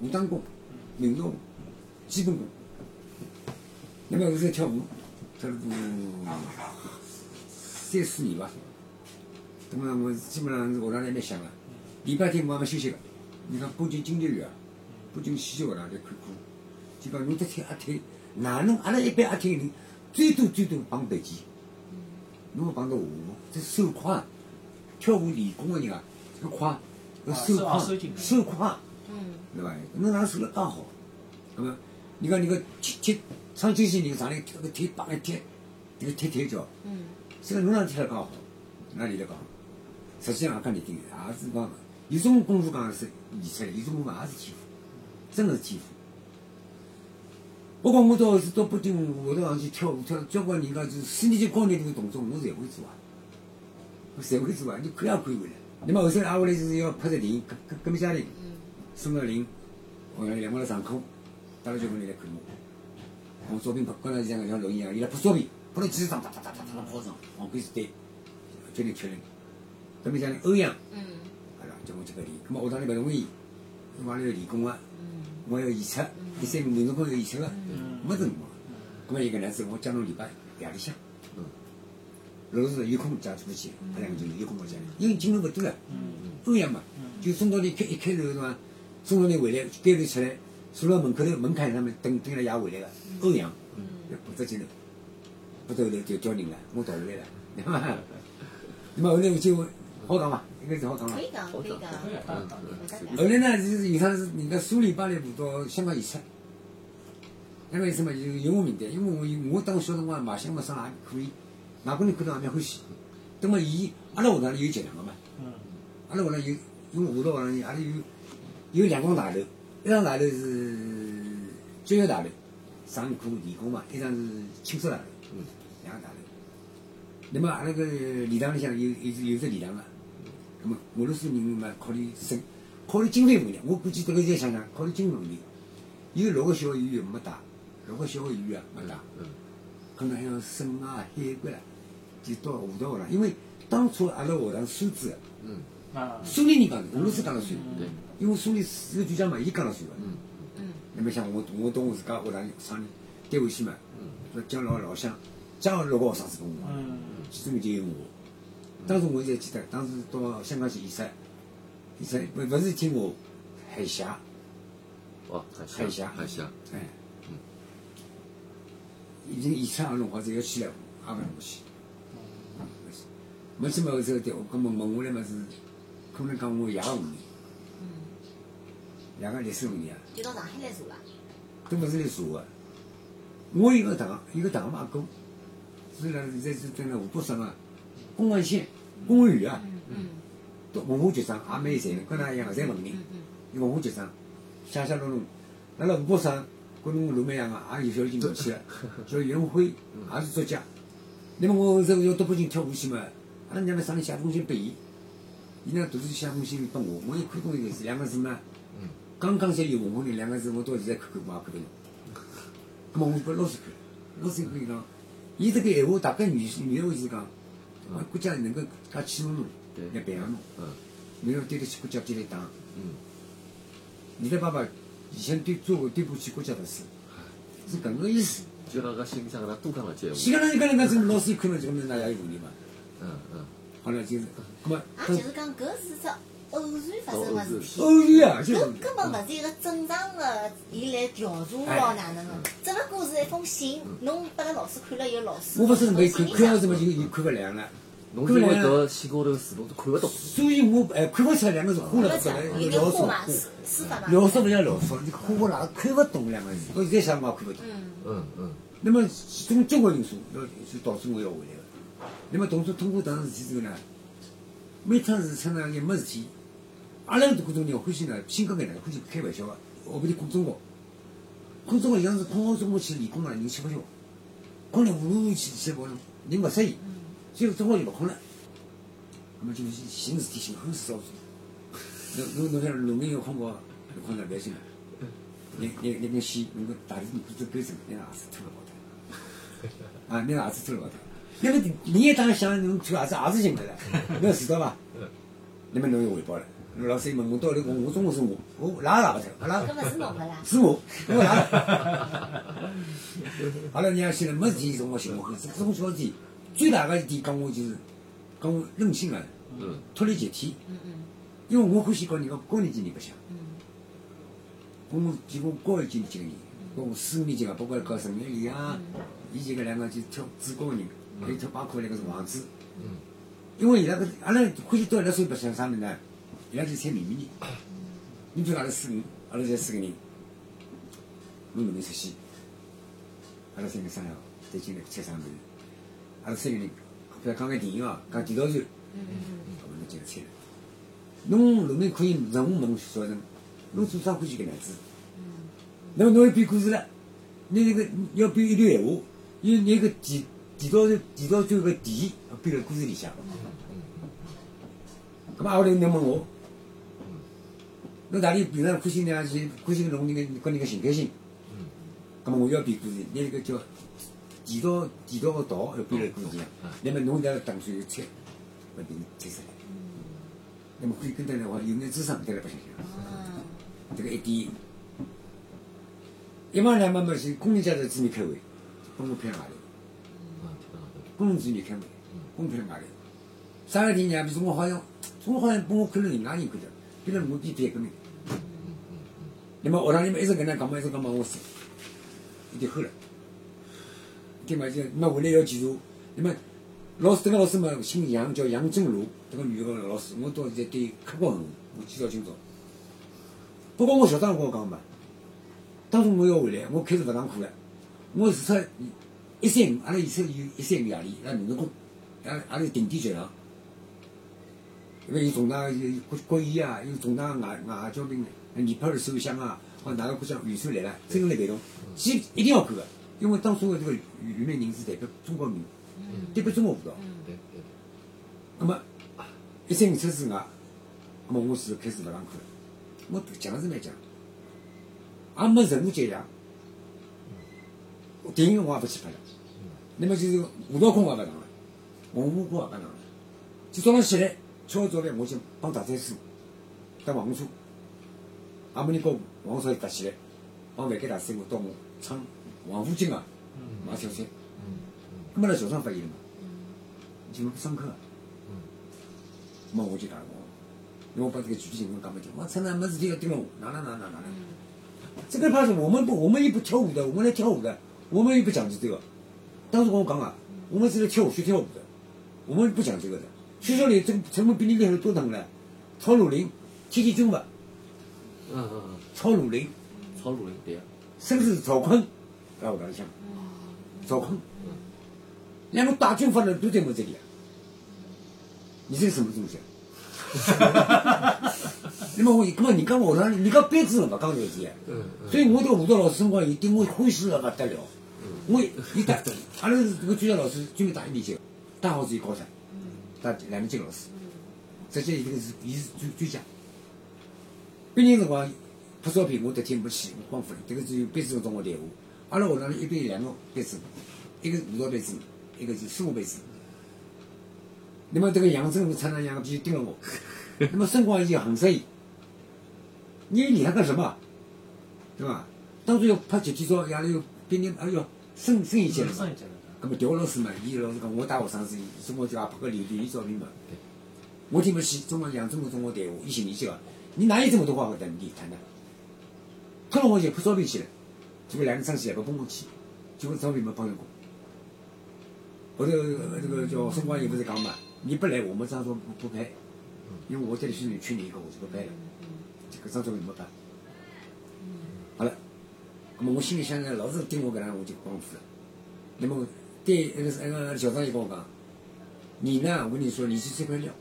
武当功、民族功、基本功。那么我在跳舞，跳了三四年吧。那么我基本上是学堂里蛮响个，礼拜天我也没休息个。你看北京京剧院啊，北京戏剧学堂来看过，就讲侬这跳阿退，哪能阿拉一般阿退个人最多最多绑背肌，侬要绑到下步，这手快，跳舞练功个人啊，这个快，要手啊快手快。嗯对伐？侬哪能手了刚好？那么，你看你个踢踢唱京戏人上来这个腿绑一踢，这个踢腿脚，嗯这个侬哪踢了刚好？哪里得刚好？实际上也讲你听，也是讲有种功夫讲是练出来，有种功夫也是天赋，真个是天赋。包括我到是到北京学堂上去跳舞，跳交关人家就是四年级高年级的动作，我侪会做啊，我侪会做啊，你看也看回来。那么后头挨下来就是要拍摄电影，革革革命家庭。嗯孙乐林，我讲两个来上课，带了交关人来看我。我照片拍，刚才像像录音一样，伊拉拍照片，拍了几十张，哒哒哒哒哒跑上，往开始对，叫你确认。革命家庭欧阳，嗯叫我去搿练，咁么学堂里勿同意，我阿拉要练功个，嗯我要演出，第三个民族功要演出个，嗯没辰光。咁么一个男子，我讲侬礼拜夜里向，嗯，如果是有空加出去，他两个就是有空我讲，因为进度勿多了。嗯欧阳嘛，就送到你开一开头对伐？送到你回来，街头出来，坐到门口头门槛上面等等了也回来个。欧阳，要不只进头，不头头就叫人了，我逃下来了，对伐？那么后来我就好讲嘛，应该是好讲嘛可。以讲可以讲，后来呢，就是有趟是人家苏联巴莱部到香港演出，香港演出嘛，就有我名单，因为我我当小辰光卖相嘛，上也可以，外国人看到也蛮欢喜。那么伊阿拉学堂里有集两个嘛。嗯阿拉学堂有，因为舞蹈学堂里阿拉有有两幢大楼，一幢大楼是教育大楼，上课练功嘛；一幢是寝室大楼，嗯，两个大楼。那么阿拉个礼堂里向有有有只礼堂个，俄罗斯人民嘛考虑生，考虑经费问题，我估计这个再想想，考虑经费问题，有六个小学医院没打，六个小学医院啊没打，嗯可能还要省啊、海关啦，就到舞蹈学堂，因为当初阿拉学堂收支的。嗯啊苏联人讲的，俄罗斯讲了算，对，因为苏联是个局长嘛，伊讲了算个。嗯嗯那么像我，我到我自家学堂里厂里单位去嘛，嗯叫老老乡，加六个学生子跟我，嗯其中就有我。当时我也记得，当时到香港去演出，演出不不是听我海峡，哦，海海峡。海峡，哎，嗯。已经演出个辰光，只要去了，也勿能去。没去嘛后头对，搿么问下来嘛是，可能讲我爷个问题，嗯，爷个历史问题啊。就到上海来做了，都勿是来查个。我有个堂，有个堂阿哥，是辣现在是在那湖北省啊，公安县公务员。啊，文化局长也蛮有才能，跟㑚一样，侪文人文化局长，写写弄弄，辣辣湖北省跟侬路样个，也有小已经过去了，叫袁辉，也是作家。那么我后头要到北京跳舞去嘛，阿拉娘们上来写封信拨伊，伊呢独自写封信拨我，我一看东西是两个字嘛，刚刚才有文化人两个字，我到现在看看，我也看不懂。那么我拨老师看，老师看伊讲，伊这个闲话大概原原话是国家能够他启蒙侬，对来培养侬，嗯侬要对得起国家，对得起党。嗯，你的爸爸以前对做过对不起国家的事，是搿个意思。就让他心里向搿能多干了句西闲话。个人家这个老师一看了这个那也有问题嘛。嗯嗯，好了，就是，那么也就是讲，搿是只偶然发生个事体。偶然啊，就根本勿是一个正常个，伊来调查咯哪能个？只勿过是一封信，侬拨了老师看了以后，老师我勿是没看，看样子嘛么就就看勿亮了。侬因为搿信高头字侬都看勿懂。所以我哎看勿出来两个字花了出来，有聊说点画嘛，书书法嘛。聊说勿要聊说，你花哪看勿懂两个字，我现在想我也看勿懂。嗯，嗯嗯那么从交关因素要就导致我要回来个。那么同时通过迭桩事体之后呢，每趟是出呢也没事体，阿拉搿种人欢喜呢，性格搿能欢喜开玩笑个，学不里空中学，空中学像是困好中学去练功啊，人吃勿消，困了无路去去跑，人勿适意，所以中学就勿困了。那么就是寻事体寻好事找事。侬侬侬像农民要空学，空了勿要紧了。你你你跟西，侬个大地你做干什么？你牙齿吐了跑脱，啊，你牙齿吐了跑脱。那么你也当想侬吐牙齿也是行的了，侬要知道伐？那么侬有回报了。侬老师问我到底我我中学是我，我哪也拿不脱，阿拉搿勿是侬个啦。是我，我拿。好了，人家现在没事体中学寻我，这中小体最大的一点讲我就是讲我任性啊，嗯脱离集体，嗯嗯因为我欢喜教人家高年级人白相。嗯跟我几个高一级的几个人，跟我四五年级个，包括搞陈月里啊，以前个两个就跳主高个人，还有跳巴库那个是王子。嗯因为伊拉个阿拉欢喜到伊拉手里白相啥物事呢？伊拉就猜秘密人。你比如阿拉四个人，阿拉才四个人，侬能不能出去？阿拉三个商量，再进来猜啥物事？阿拉三个人，不要讲个电影哦，讲地道战，嗯搿么侬进来猜了。侬路面可以任何门小人，侬做啥欢喜搿能样子？那么侬要编故事了，你那个要编一段闲话，有那个地地道是地道战个地编辣故事里向。咁么后来侬问我，侬大里平常欢喜呢是欢喜弄人个跟人家寻开心，咁么我要编故事，拿那个叫地道地道个道要编辣故事里向，那么侬在打算有猜，勿定猜出来。嗯那么可以跟得来话有眼智商，再来白相相。嗯这个一点，一嘛两嘛嘛是工人阶层子女开会，公路偏外头，啊，工人子女开会，公偏外头。啥个点呢？比如我好像，我好像帮我看了人家人看的，比如我比别个人。那么学堂里面一直跟他讲嘛，一直讲嘛，我死，有点后了。对嘛？就那回来要记住，那么老师这个老师嘛，姓杨，叫杨正如，这个女个老师，我到现在对刻骨铭心，我记到今朝。不过我校长跟我讲嘛，当初我要回来，我开始勿上课了，我除出一三五，阿拉以前有一三五夜里，拉民族工，阿拉阿拉定点集场，因为有重大有国国宴啊，有重大外外交兵，尼泊尔首相啊，或哪个国家元首来了，真个来陪同，去一定要看个，因为当初的这个舆论人是代表中国民，代表中国舞蹈。对对。那么一三五七之外，那么我是开始勿上课了。我讲是蛮讲，也没任何节约。电影我也不去拍了，那么就是舞蹈课我也不上了，文化课也不上了。就早上起来吃好早饭，我就帮大菜师搭黄车，阿姆尼高黄少搭起来，帮饭间大师傅到我唱王府井啊，买小菜。那么辣校长发现了嘛，就不上课啊。那我就打我，因为我把这个具体情况讲不清，我趁着没事体要盯着我，哪哪哪哪哪哪。这个怕是我们不，我们又不跳舞的，我们来跳舞的，我们又不讲究这个。当时跟我讲啊，我们是来跳舞学跳舞的，我们不讲这个的。学校里这个成本比你厉害多疼了，曹鲁林，天天军阀，嗯嗯嗯，曹汝霖，曹汝霖对啊。甚至是赵坤，在学堂里向，赵坤，两个大军阀的都在我这里啊。你这是什么东西啊？那么我，那么你讲学堂里，你讲班主任勿讲这个事嗯所以我对舞蹈老师辰光，伊对我欢喜了不得了。我伊带，阿拉是这个专业老师，专门打一年级的，大号是伊高三，带两年级老师。直接一个是伊是专专家。毕业辰光，拍照片我都听不起，我光复了。这个只有别种中国队伍。阿拉学堂里一般有两个班子，一个是舞蹈班子，一个是生活班子。那么这个杨振武常常两个必须盯着我，那么申光义就很色一，你理他干什么？对吧？当初要拍集体照，夜里又别人哎哟，升升一级了嘛。上一届了，咁么调老师嘛，伊老师讲我大学生是，中国就也拍个留留照片嘛。我听不起中国杨振武中国队伍一心一意个，你哪有这么多话和等你谈的？拍了我就拍照片去了，结果两个生气也不帮我去，结果照片没帮上过。后头这个叫申光义不是讲嘛，你不来我们这张照不不拍，因为我这里训练缺你一个，我就不拍了，这个张照片没拍。好了，那么我心里想着，老是盯我搿能，我就光复了。那么对那个那个小张也跟我讲，你呢，我跟你说，你是这块料，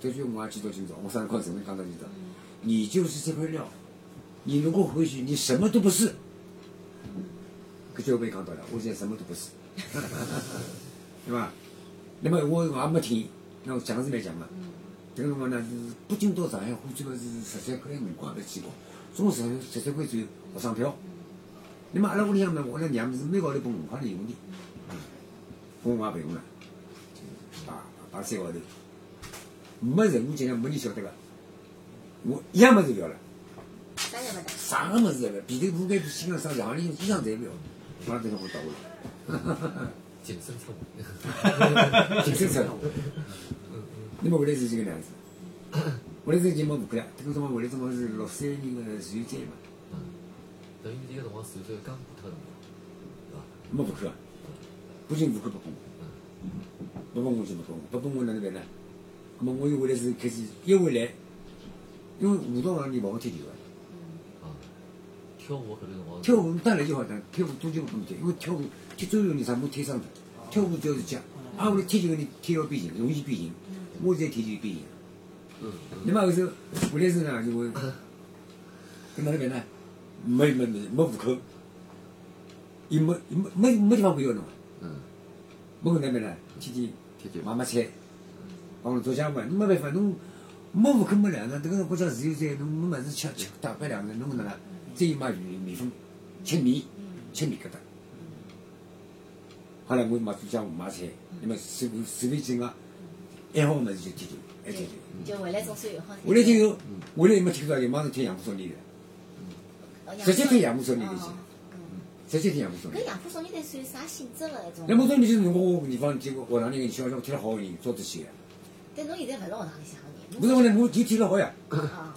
这句我还记得清楚。我上课时候讲到记得，你就是这块料，你如果回去，你什么都不是。搿就被讲到了，我现在什么都不是，对吧？那么我我也没听，那我讲是没讲嘛。这个辰光呢，是北京到上海花最后是十三块五块的去过，总共十十三块只有学生票。那么阿拉屋里向呢，我拉娘是每个号头拨五块零用的，拨我也陪我了，排排三个号头，没任何经验，没人晓得个，我一样么子不要了，啥也没得。啥个么子也不要，皮头铺盖新浪上行里衣裳侪不要，马上就我倒了，谨慎策划。谨慎策划。那么回来是这个样子，后来是就没补课了，这个辰光后来辰光是六三年的十月节嘛，等于这个辰光十岁刚补脱的辰光，没补课，不仅补课不补，不补我就不补，不补我哪能办呢？那么我又回来是开始一回来，因为舞蹈上你勿好踢球个。啊，跳舞后头辰光。跳舞当然就好谈，跳舞多久不能跳，因为跳舞踢足球你啥么天生的，跳舞就是脚，啊，我来踢球你踢要变形，容易变形，我现在踢就变形。嗯那么后头回来是呢，就会跟哪能办呢？没没没没户口，伊没没没没地方可以要侬，嗯，没可能办呢，天天踢球。买买菜，帮侬做家务没办法，侬没办法，侬没户口没粮食，这个国家自由在，侬没物事吃吃大块粮食，侬哪能？只有买米米粉，吃米，吃米疙瘩。后来我买做家务买菜，那么手手里紧个，爱好物事就踢球，爱踢球。就回来总算有好。回来就有，回来又没踢到，就马上踢杨浦少年队，哦直接踢杨浦少年队去，直接踢杨浦少年。搿杨浦少年队算啥性质个一种？杨浦少年就是我地方结果学堂里个小小踢了好个人招得起，但侬现在勿是学堂里向个人。不是我来我就踢了好呀，啊，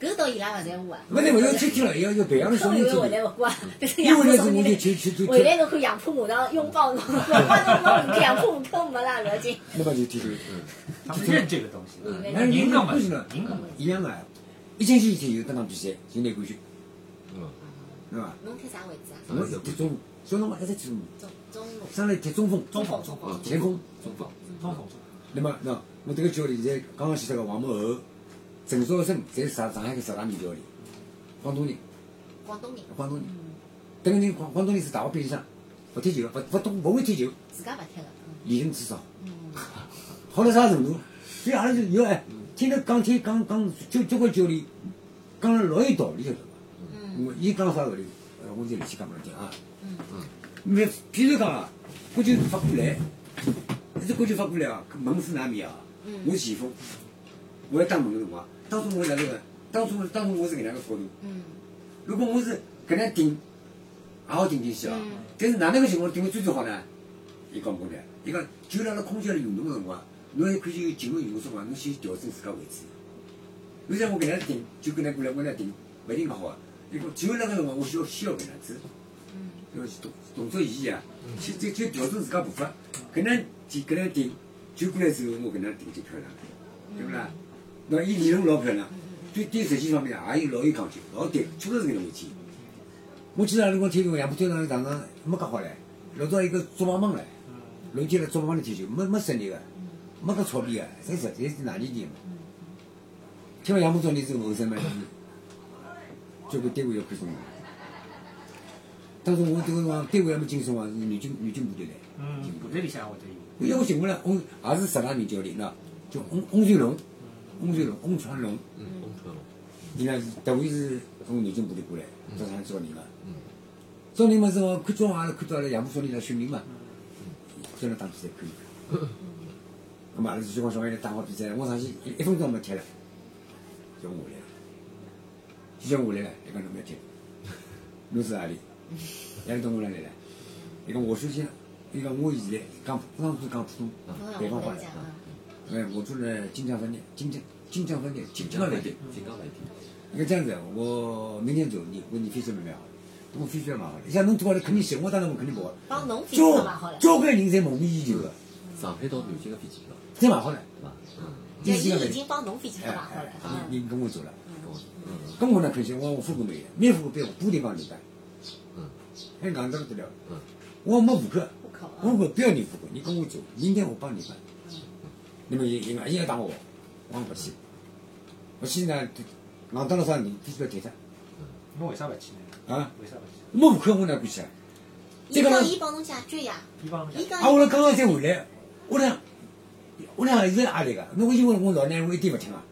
搿倒伊拉勿在乎啊。勿是勿要踢踢了，要要培养少年回体力。来勿管，但是一杨浦回来是我就去去去，回来侬看杨浦马上拥抱侬，哪怕侬侬杨浦户口没啦，勿要紧。那么就踢球。他们认这个东西，嗯那赢个嘛，不行了，赢个嘛，一样个，一星期一踢球，登场比赛，就拿冠军，嗯，对伐？侬踢啥位置啊？我踢中，小辰光一直踢中，中中路。上来踢中锋、中锋中锋。前锋。中锋。中锋，那么，那我这个教练现在刚刚去这个王某侯、陈少生，在上上海个十大名教练，广东人，广东人。广东人。等个人广广东人是大学毕业生，不踢球，不不懂不会踢球，自家勿踢个。理论至少嗯。好到啥程度？所以阿拉就有哎，听了讲天讲讲交交关教练讲了老有道理，晓得伐？嗯我伊讲啥道理？呃，我就来去讲拨侬听啊。嗯那譬如讲啊，国球发过来，这国球发过来啊，门是哪面啊？嗯我是前锋，我要打门个辰光，当初我哪能个？当初当初我是搿能个角度。嗯如果我是搿能顶，也好顶进去啊嗯。但是哪能个情况顶得最最好呢？伊讲过来，伊讲就辣辣空间里运动个辰光，侬还可以有进入运动辰光，侬先调整自家位置。侬像我搿能顶，就搿能过来，我来顶，勿一定介好啊。伊讲就辣个辰光，我需要需要搿能子。嗯要动动作仪啊，去就就调整自家步伐，搿能顶搿能顶，就过来之后我搿能顶就漂亮了，对不啦？那伊理论老漂亮，对对实际方面也有老有讲究，老对，确实是搿能回事体。我记得那辰光踢球，杨浦体育场场场没搞好唻，落到一个竹网门唻，楼梯辣竹网门里踢球，没没室内个，没搿草皮个，侪实在是哪里地嘛？踢完杨浦少年之后，后生嘛，交关单位要看中我。当时我这个辰光单位还没进松啊，是南京南京部队来。嗯，部队里向或者有，我要我寻过来，翁也是十大名教练喏，叫翁翁传龙，翁传龙，翁传龙，嗯，翁传龙。伊拉是特别是从南京部队过来，到上海招人个。招人嘛，是我看中阿拉看到阿拉杨部少年来训练嘛，叫人打比赛可以。咁嘛，阿拉就讲小孩来打好比赛，我上去一一分钟没踢了，叫我下来了。叫我下来了，伊讲侬勿要踢，侬是哪里？伊拉到我那来了，伊讲我是现，伊讲我现在讲上次讲普通北方话的。哎，我住在晋江饭店，晋江晋江饭店，晋江饭店。金江饭店，你看这样子，我明天走，你我你飞机蛮好，我飞机蛮好的。像侬坐高头肯定行，我当然我肯定跑的。帮侬飞车买好交了，交关人侪梦寐以求的，上海到南京的飞机票，侪买好了，对吧？嗯，就已经帮侬飞机票哎买好了你你跟我走了，跟我嗯。跟我呢开心，我我户口没有，没户口别固定帮你办，嗯。还硬得不得了。嗯。我没户口，户口啊户口不要你户口，你跟我走，明天我帮你办。那么伊伊硬要打我，我不去，我去呢，硬到了啥你飞机票退脱侬为啥勿去呢？啊，为啥勿去？没户口我哪敢去啊？伊这个呢讲伊帮侬解决呀，伊帮侬解决啊，我来刚刚才回来，我俩我俩一直压力个，侬我因为我老娘我一点勿听啊，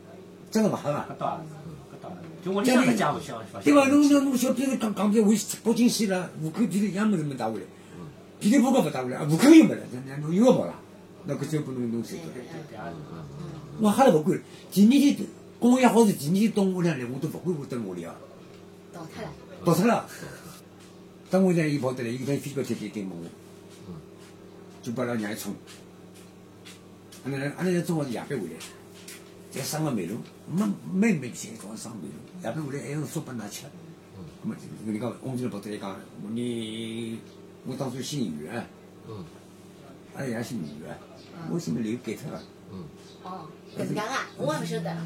真个勿黑啊，搿倒也是，搿倒也是，就屋里向搿家勿想，勿对伐？侬侬侬小屁子讲讲屁，回北京去了，户口皮头一样物事没带回来，皮头报告勿带回来，户口又没了，侬又要跑了，那搿就拨侬侬谁做？对也是，我哈了勿管，第二天公务员好事，第二天到屋里来，我都勿管我蹲屋里啊，倒脱了，倒脱了。等我讲伊跑得来，伊看飞机票贴贴给我，就把拉娘一冲。阿拉阿拉中午是夜班回来，在上个梅路，没没没钱，早上上梅路，夜班回来还要烧拨㑚吃。咁么人家翁经理跑得来讲，我当初姓余啊，嗯阿拉爷姓余啊，我姓刘改脱了。嗯，哦，搿能介啊，我也勿晓得，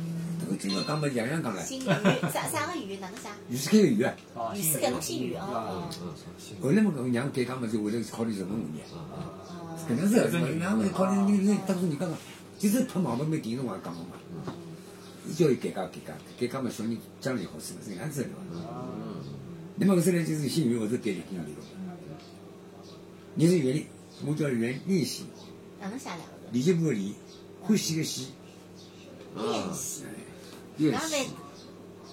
这个今个讲嘛样样讲了，姓余，啥啥个余，哪能啥？余世凯个余啊。哦，余世凯侬姓余哦啊后来嘛，搿娘改讲嘛，就为了考虑人文问题。哦肯定是，娘们考虑你你当初你讲个，就是拍毛毛没电视我也讲过嘛。伊叫伊改革改革，改革嘛，小人将来好生活是搿样子伐？那么后来就是新语后头改了改了。你是袁立，我叫袁立喜，哪能写两个字？李进步的李，欢喜的喜。练习，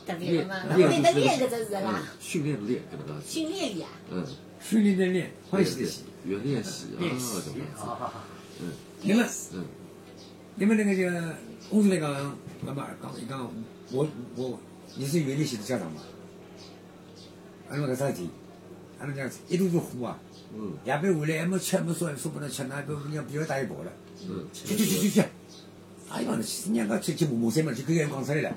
特别的嘛，哪练会得练搿只字啦？训练练，搿能介，训练里啊，嗯，训练的练，欢喜的喜。原练习啊，练习搿样子，啊，嗯那么，嗯那么那个就公司来讲，那么讲一讲，我我你是袁立喜的家长嘛？俺们搿啥事体？俺们讲一肚子火啊！嗯夜班回来还没吃，还没烧，说不能吃，那个人家不要带伊跑了。嗯，去去去去去！哎呀，去娘个去去马山嘛，就搿样讲出来了。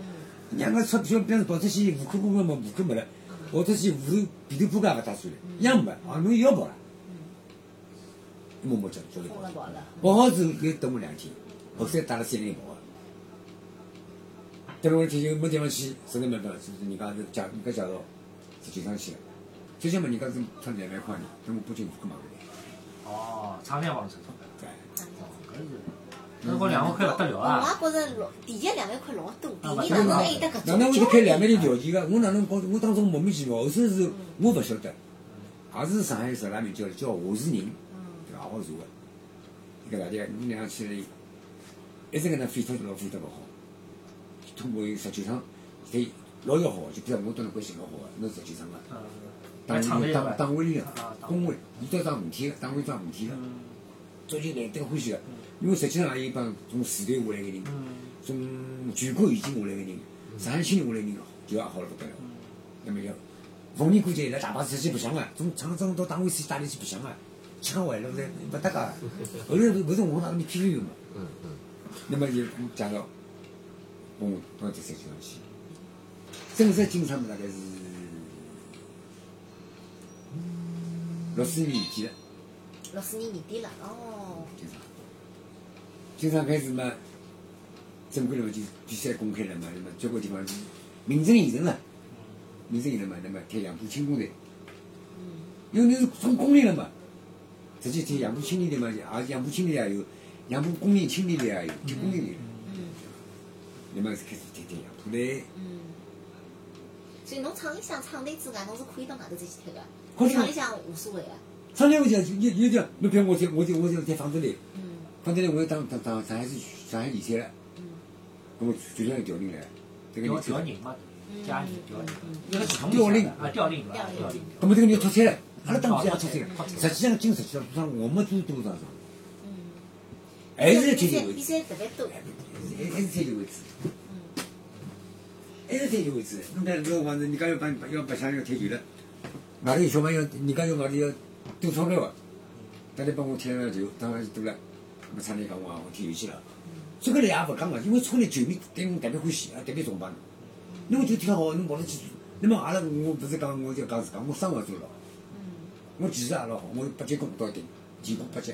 娘个出票边上跑出去，户口公没户口没了，跑出去户头皮头铺盖也勿打算了，一样没，啊侬又要跑了。默默叫叫伊跑了。跑好之后又等我两天，后山带了三人跑个。等了我天就没地方去，实在没办法，就是人家就介人家介绍，就经常去了。就像嘛，人家是穿两万块呢，等我北京户口买回来。哦，长两房车，对，哦搿是，那我两万块勿得了啊我啊！也觉着老，第一两万块老多，第啊二哪能还有得搿哪能会开两万的条件个？我哪能搞？我当中莫名其妙，后头是我勿晓得，也是上海十大名叫叫华世人，对伐？好查个。搿大爹，侬两去了，一直搿能飞脱老飞得勿好，通过实际上，对老要好，就比如我跟侬关系老好个，侬实际上个。嗯，党委党党委里个啊，工会，你都桩事体个，党委桩事体个，嗯。足球难得欢喜个，因为实际上也有一帮从市队下来个人，嗯。从全国已经下来个人，上海青年下来个人就也好了不得了。嗯。那么要逢年过节伊拉大巴出去白相啊，从厂长到党委去带你去白相啊，吃好坏了勿是勿搭界个。后来勿是我哪里批评嘛，嗯嗯，那么就讲到我到这山区上去，正式进厂大概是六四年年底了。六四年年底了，哦，经常，经常开始嘛，正规了嘛就比赛公开了嘛，那么交关地方是名正言顺了，名正言顺嘛，那么贴两部轻工队，嗯。因为你是从工人了嘛，直接贴杨浦青年队嘛，也杨浦青年队也有，两部工业青年队也有，贴工业队，嗯。那么是开始贴贴杨浦队，嗯。所以侬厂里向厂队之外，侬是可以到外头再去贴厂里向无所谓个，上来我讲有有点，侬比如我贴我贴我贴贴纺织队，嗯房子里我要当当当上海市上海联赛了，嗯那么最终要调人来，这个调你调人嘛，加人调人嗯，一个系统调令啊，调令对吧？调令。那么这个人出差了，阿拉当时也哦脱菜了脱菜。实际上进实际上上我们做多少场，嗯，还是比赛踢球为主，比赛特别多，还还是踢球为主，还是踢球为主。侬看这个房子，你讲要把要白相要踢球了，外头有小朋友，人家要外头要赌钞票的，大家帮我踢了球，当然是赌了，那么厂里讲我我踢游戏了。这个人也勿讲个，因为村里球迷对侬特别欢喜，也特别崇拜侬。侬就踢好，侬跑得去。那么阿拉我不是讲我就讲自家，我生活做了好，我技术也老好，我八级工到顶，技工八级，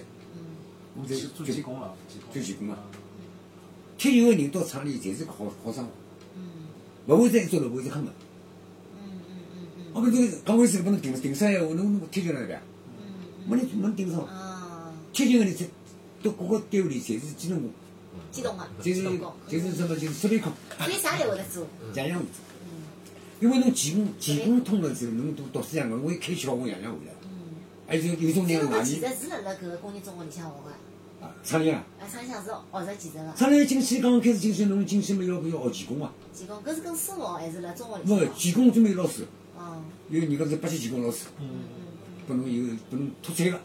我在做就技工了，技工。做技工啊。踢球的人到厂里侪是好好生活，嗯勿会在一座楼会是坑的。嗯嗯嗯嗯我们这个刚开始不能顶顶上闲话，侬侬踢球哪能办？没人没人顶上。啊，踢球的人在到各个单位里侪是技能工，激动啊，就是就是什么就是设备工，所以啥侪会得做，样样会做。因为侬技工技工通了之后，侬读读书样个，我一开窍我样样会了。还有有种这人外面个其实是辣辣搿个工业中学里向学个，啊，厂里啊，啊，厂里向是学着技术个，厂里进去刚刚开始进去，侬进去嘛要要学技工啊，技工搿是跟师傅学还是辣中学里不向学？技工专门有老师，哦，有人家是八级技工老师，嗯，拨侬有拨侬脱产个，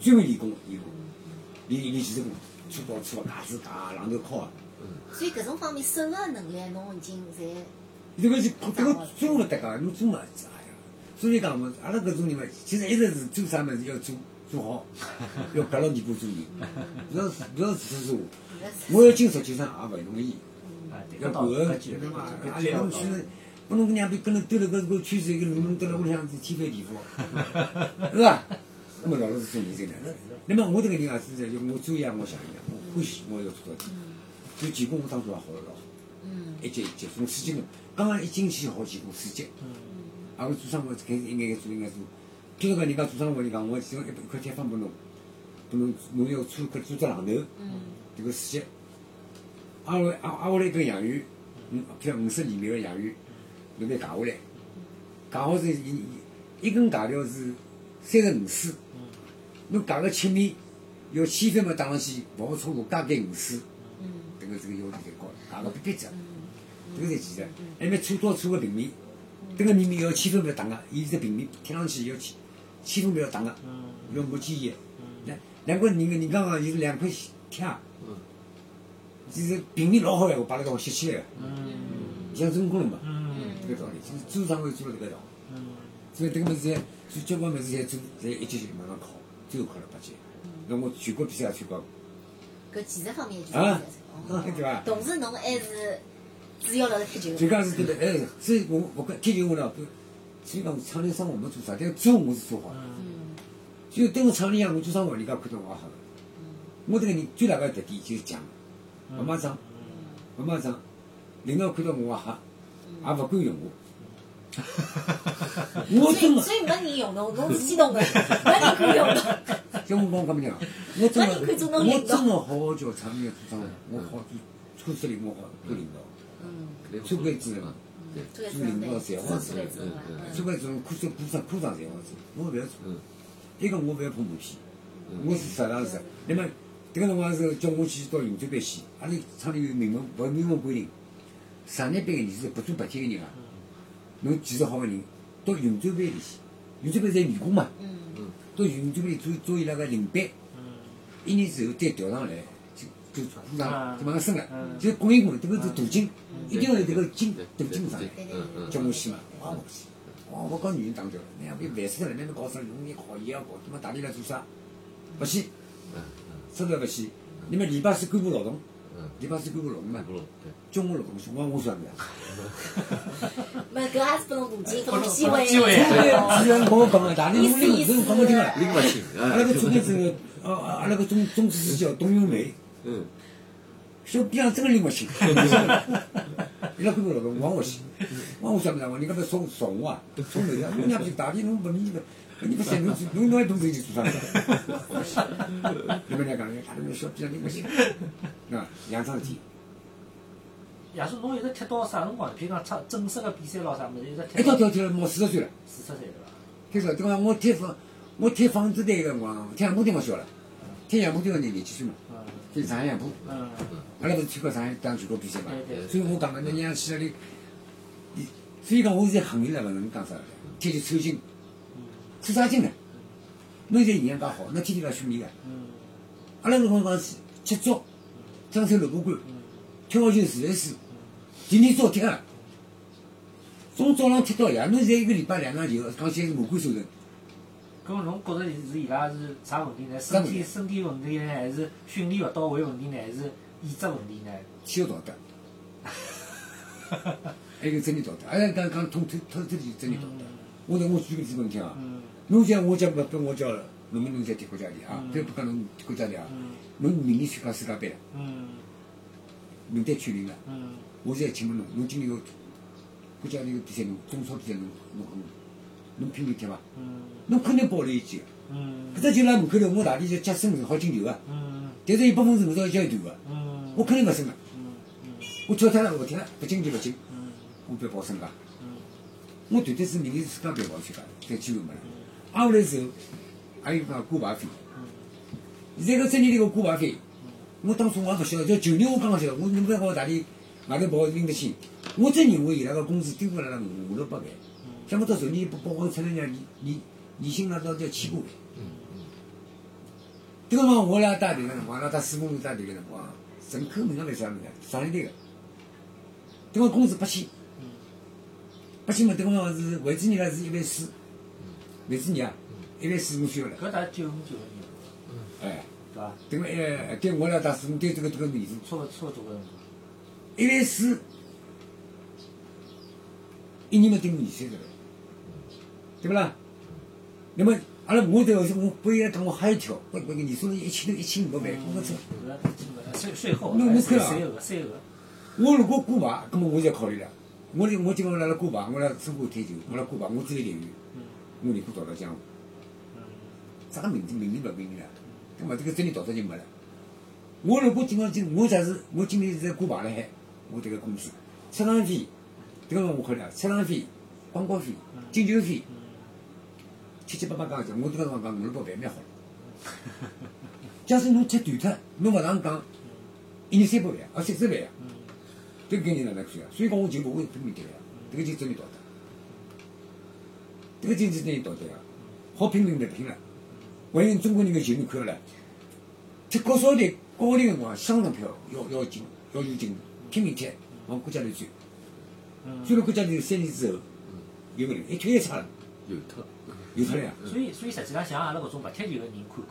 专门练功练功，练练技术工，粗刀粗架子架榔头敲啊。所以搿种方面手个能力侬已经在这个是这个做勿得个，侬做嘛，哎呀，所以讲嘛，阿拉搿种人嘛，其实一直是做啥物事要做做好，要夹牢尾巴做人，不要不要自私自我。我要进实际上也勿容易，要管，搿句对嘛？搿阿拉侬句要去，不侬搿娘逼跟侬兜了搿个圈子，一个侬蹲辣屋里向是天翻地覆，是吧？那么老老实实人生的。那么我这个人也是在，就我做一样我想一样，我欢喜我要做到底。所以技工我当初也好了老好。嗯一级一级，从四级工，刚刚一进去好技工四级，啊，我做生活开始一眼眼做应该做，譬如讲人家做生活，人讲我希望一一块铁方拨侬，拨侬侬要做搿做只榔头，这个四级，挨下来挨挨下来一根洋芋，嗯，譬如五十厘米个洋芋，侬得夹下来，夹好是一一根大条是三十五丝，侬夹个切面要千分么打上去，勿好错过加减五丝。嗯。这个这个要求太高了，价格逼逼着，这个才技术。还没搓刀粗个平面，迭个面面要千分勿要打个，伊只平面贴上去要千千分勿要打个，要磨尖叶。两两块人个人刚刚有两块铁，嗯。其实平面老好闲话，摆辣道吸起来个，嗯。像真空了嘛，嗯这个道理。就是做生活做了个道理，嗯所以这个物事侪做交关物事侪做，侪一级级往上考，最后考了八级。那我全国比赛也参加过。搿技术方面就是啊对伐同时侬还是主要辣辣踢球，最讲是对的，哎，所以我我讲踢球我呢，不，所以讲厂里生活没做啥，但做我是做好了。嗯就对我厂里向我做生活，人家看到我也好的。我这个人最大的特点就是强，勿买账，勿买账，领导看到我也吓，也勿敢用我。我所真的，以所以没人用侬，侬是激动的，没人可以用侬。像我讲搿么讲，我真的，我真的好好叫厂里向做生活，我好做车司里，我好做领导，嗯，车管主任。这个做领导侪好做出来之后啊，这个这种科长、科长、科长侪好做，我勿要做。嗯。一个我勿要碰马屁，我是实打实。那么迭个辰光是叫我去到云州班去，阿拉厂里有明文勿明文规定，上日班个人是不做白天个人啊。侬技术好个人到云州班里去，云州班侪员工嘛，嗯。到云州班里做做伊拉个领班，一年之后再调上来，就就科长就马上升了，就滚一滚，迭个是镀金，一定要有迭个金镀金上。来。叫我去嘛，我也勿去。我我讲女人打掉了，你要别烦死了，那边搞啥农业考也要搞，他妈大地来做啥？勿去，嗯。实在不去。你们礼拜四干部劳动，嗯礼拜四干部劳动嘛嗯，，不咯，对，中午劳动我讲我算不了。没搿也是拨侬大机拨侬机会，机会既然我讲个，大地我意思这个讲不听啊。拎勿清，阿拉个总干事，呃，阿拉个总总书记叫董永梅，嗯，手边上真个拎勿清。伊拉干部劳动，我讲我去，我讲我算不了，我人家不送送我啊，送头的，我娘不是大地侬不明白。你不想侬侬侬还懂这去做啥？你们俩讲，他们小边上。拎勿清，啊，两桩事体。亚叔，侬一直踢到啥辰光？譬如讲出正式个比赛咯啥物事，一直踢一跳跳跳了，毛四十岁了。四十岁对伐？开始，对伐？我踢房，我踢纺织队个辰光，踢杨浦队勿小了，踢杨浦队个人年纪轻嘛，嗯踢上。海杨浦，嗯阿拉勿是去过上。海打全国比赛嘛，对对所以我讲个，侬让去那里，所以讲，我现在行业了，勿能讲啥了，天天抽筋，抽啥劲呢？侬现在营养介好，侬天天辣训练个。嗯阿拉搿辰光讲是吃粥，张手萝卜干，跳球自来水，天天早踢个。从早浪踢到夜，侬现在一个礼拜两场球，讲起来是魔鬼收成。咁侬觉着是伊拉是啥问题呢？身体身体问题呢，还是训练勿到位问题呢，还是意志问题呢？天道德，还有个真理道德，阿拉讲讲通透透透底真理道德。我讲我举个例子拨侬听啊，嗯侬像我讲勿拨我叫农民侬在踢国家队啊，嗯再不讲侬踢国家队啊，嗯侬明年去讲世界杯了，嗯名单确定了，嗯我现在请问侬，侬今年个国家队个比赛侬中超比赛侬侬侬侬拼命踢伐？嗯侬肯定保了一记个。嗯搿只球辣门口头，我大力就接身好进球个，嗯但是有百分是我要交一段个，嗯我肯定勿升个。嗯我跳脱了，勿踢了，勿进就勿进，嗯我不要保身个。嗯我团队是明年世界杯跑去个，再机会没了。挨下来时候，还有讲挂牌费。现在搿三年里个挂牌费，我当初我也勿晓得，叫旧年我刚刚晓得，我侬勿要讲我大理外头跑拎得清，我真认为伊拉个工资顶勿了五六百万，想不到昨年不包括出来人家年年年薪拿到要千把万。迭个辰光我俩带队个辰光，拉带四公里带队个辰光，人口名额来啥物事？上一队个，迭个工资八千。八千嘛，迭个辰光是维持人家是一万四，维持人啊，一万四我需要了。搿大概九五九个年，哎，对伐？等了哎，对我来打四，对这个这个年数，差勿差勿多搿辰光。一万四，一年嘛顶二三十个，对不啦？那么阿拉我迭个我不应该讲我还要跳，我我个年收入一千多一千五百万，我操！搿税税后，侬侬看啊税额税额，我如果过牌，那么我就要考虑了。我哩我今朝来了挂牌，我来申花踢球，我来过牌，我只有待遇，我宁可逃到江湖。啥个名字名利勿名利啦？那么这个真理道德就没了。我如果今朝今我假是我今年是在挂牌了海，我这个工资，出场费，这个我考虑啊，出场费、广告费、进球费，七七八八讲一下，我这个辰光讲五六百万蛮好了。假使侬踢断脱，侬勿上讲，一年三百万啊，三十万啊，这个概念哪能算啊？所以讲我就勿会拼命踢呀，这个就真理道德，这个经济真理道德啊，好拼命的拼了。万一中国人的球你看了，踢国少队高龄辰光相当漂亮，要要紧要有劲，拼命踢往国家队追，追了国家队三年之后，有个人一踢一差了，有特，有出来啊。所以所以实际上像阿拉搿种勿踢球个人看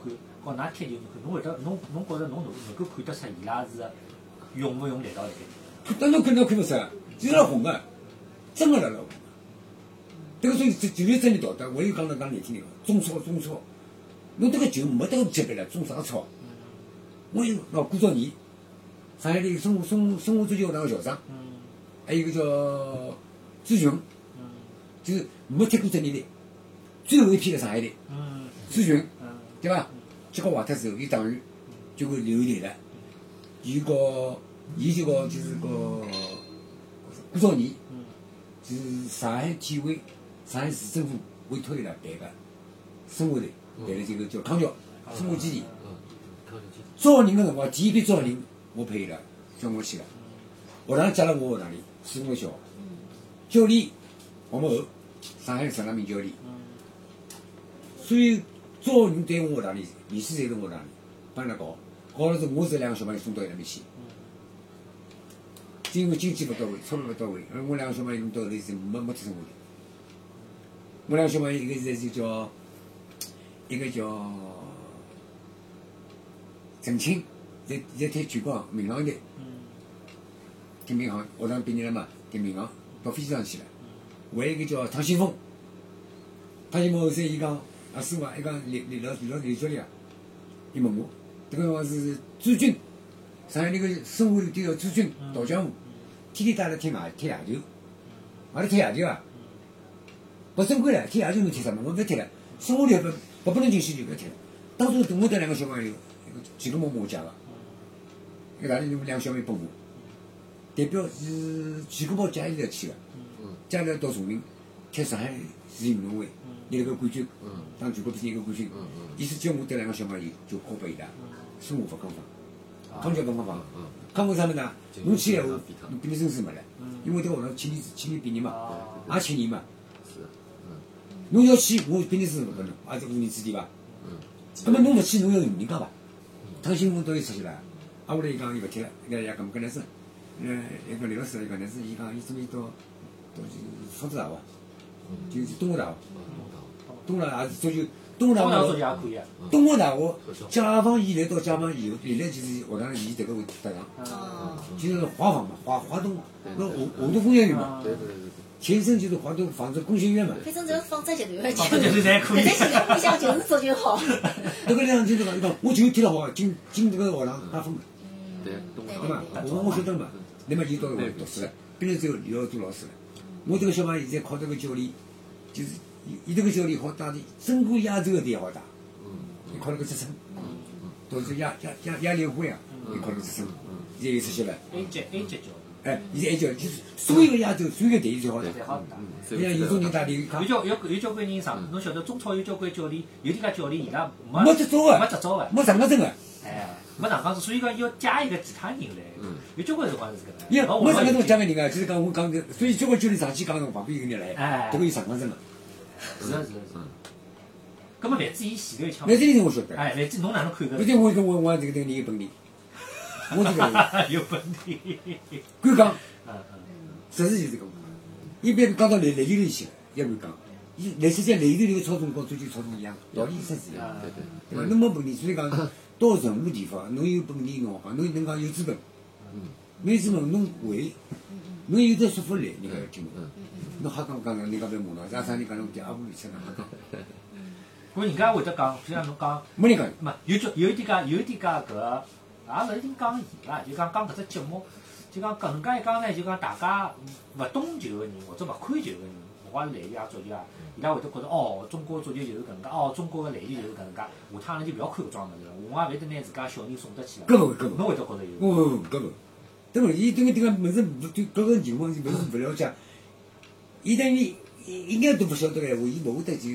看，和㑚踢球看，侬会得侬侬觉着侬能能够看得出伊拉是用勿用力道辣盖？当侬看侬看勿出来，就是辣红个，真个辣辣红个。迭个所以这就是真理道德。我又讲了讲难听点，中超中超，侬迭个球没迭个级别了，中啥超？我有老，顾兆年，上海的生活生生活足球学堂个校长，还有一个叫朱群，就是没踢过职业队，最后一批个上海队，嗯朱群。对伐？结果坏脱之后，伊党员就会留队了。伊个，伊就个就是个顾兆年，嗯就是上海体委、上海市政府委托伊拉办个生活队，办了这个叫康桥生活基地。招人个辰光，第一批招人，我配伊拉，叫我去个。学堂加了我学堂里，四五个小学。教练黄某后，上海陈大明教练。嗯所以招人对我学堂里，面试侪是我学堂里帮伊拉搞，搞了之后，我这两个小朋友送到伊拉面去。因为经济勿到位，收入勿到位，而我两个小朋友到后头是没没踢生活队。我两个小朋友一个现在就叫，一个叫陈清，在在踢全国民航队，嗯踢民航，学堂毕业了嘛，踢民航到飞机上去了。还有一个叫唐新峰，唐新峰后生伊讲，阿师傅，伊讲李李老李老李教练啊，伊问我，迭个辰光是朱军，上海那个生活队叫朱军导江湖，天天带他踢外踢野球，阿拉踢野球啊，不正规了，踢野球侬踢什么？我勿踢了，生活队不不不能进去就勿要踢了。当初我带两个小朋友，一个几个毛毛家个，一个大里两个小朋友帮我，代表是几个毛家里头去个。家里到崇明踢上海市运动会，拿了个冠军，当全国比赛一个冠军。意思叫我带两个小朋友就交拨伊拉，生活勿讲放。康桥东方房。嗯康桥啥么呢？侬去闲话，侬比你证书没了，因为在学堂七年七年毕业嘛，也七年嘛。是，嗯侬要去，我比你是勿可能，也是五年之地伐？嗯，那么侬勿去，侬要人家伐？趟新闻到伊出去了，啊，后来伊讲伊勿去了，伊讲伊讲搿能是，呃，一个刘老师伊讲那是，伊讲伊准备到到就是福州大学，就是东华大学，东华大学也是足球，东华中央足球大学，也可以啊。东华大学解放以来到解放以后，历来就是学堂以迭个会搭前身就是华东纺织工学院嘛，反正只要纺织集团的纺织集团侪可以现在现在互相就是足球好。那个两就是讲，伊讲我就踢了好，进进这个学堂八分。对，东对对嘛？我我晓得嘛，那么就到学读书了，本来只有刘要做老师了。我这个小朋友现在考这个教练，就是伊伊这个教练好打的，整个亚洲的也好打，伊考了个职称，都是亚亚亚亚联会啊，伊考了个职称，现在又出息了。A 级 A 级教哎，现在还叫就是所有的亚洲所有的队最好打。最好打。你看有种人打的，有看交有有交关人上，侬晓得中超有交关教练，有点介教练伊拉没没执照个没啊，执照个，没上岗证个，哎，没上岗证，所以讲要加一个其他人来。嗯有交关辰光是搿能。因为老没上岗证我讲个人啊，就是讲我讲的，所以交关教练上去讲的旁边有个人来，哎这个有上岗证个。是的是的是的。葛么范志毅前头一枪那，这里我晓得，哎，范志侬哪能看搿？不对，我跟我我这个这个人有本领，我这个人 有问题。敢讲。嗯嗯。实事求是讲，一般讲到篮篮球里去了，也敢讲。伊篮实际上篮球里个操纵跟足球操纵一样，道理实是一样，对对，对伐？侬没本领，所以讲到任何地方，侬有本领侬好讲，侬能讲有资本，没资本侬会，侬有点说服力，人家要听。侬瞎讲讲，人家不要骂侬，啥啥人讲侬第二步里瞎讲，搿人家会得讲，就像侬讲，没人讲。没有就有一点介有一点介搿个，也勿一定讲伊啦，就讲讲搿只节目，就讲搿能介一讲呢，就讲大家勿懂球个人或者勿看球个人，勿管是篮球啊足球啊，伊拉会得觉着哦，中国足球就是搿能介，哦，中国个篮球就是搿能介，下趟阿拉就勿要看搿桩物事了，我也勿会得拿自家小人送得去了。搿勿搿勿侬会得觉着有？不不不，搿勿，对勿？伊对个迭个物事不对搿个情况是勿是勿了解，伊等于应该都勿晓得个闲话，伊勿会得就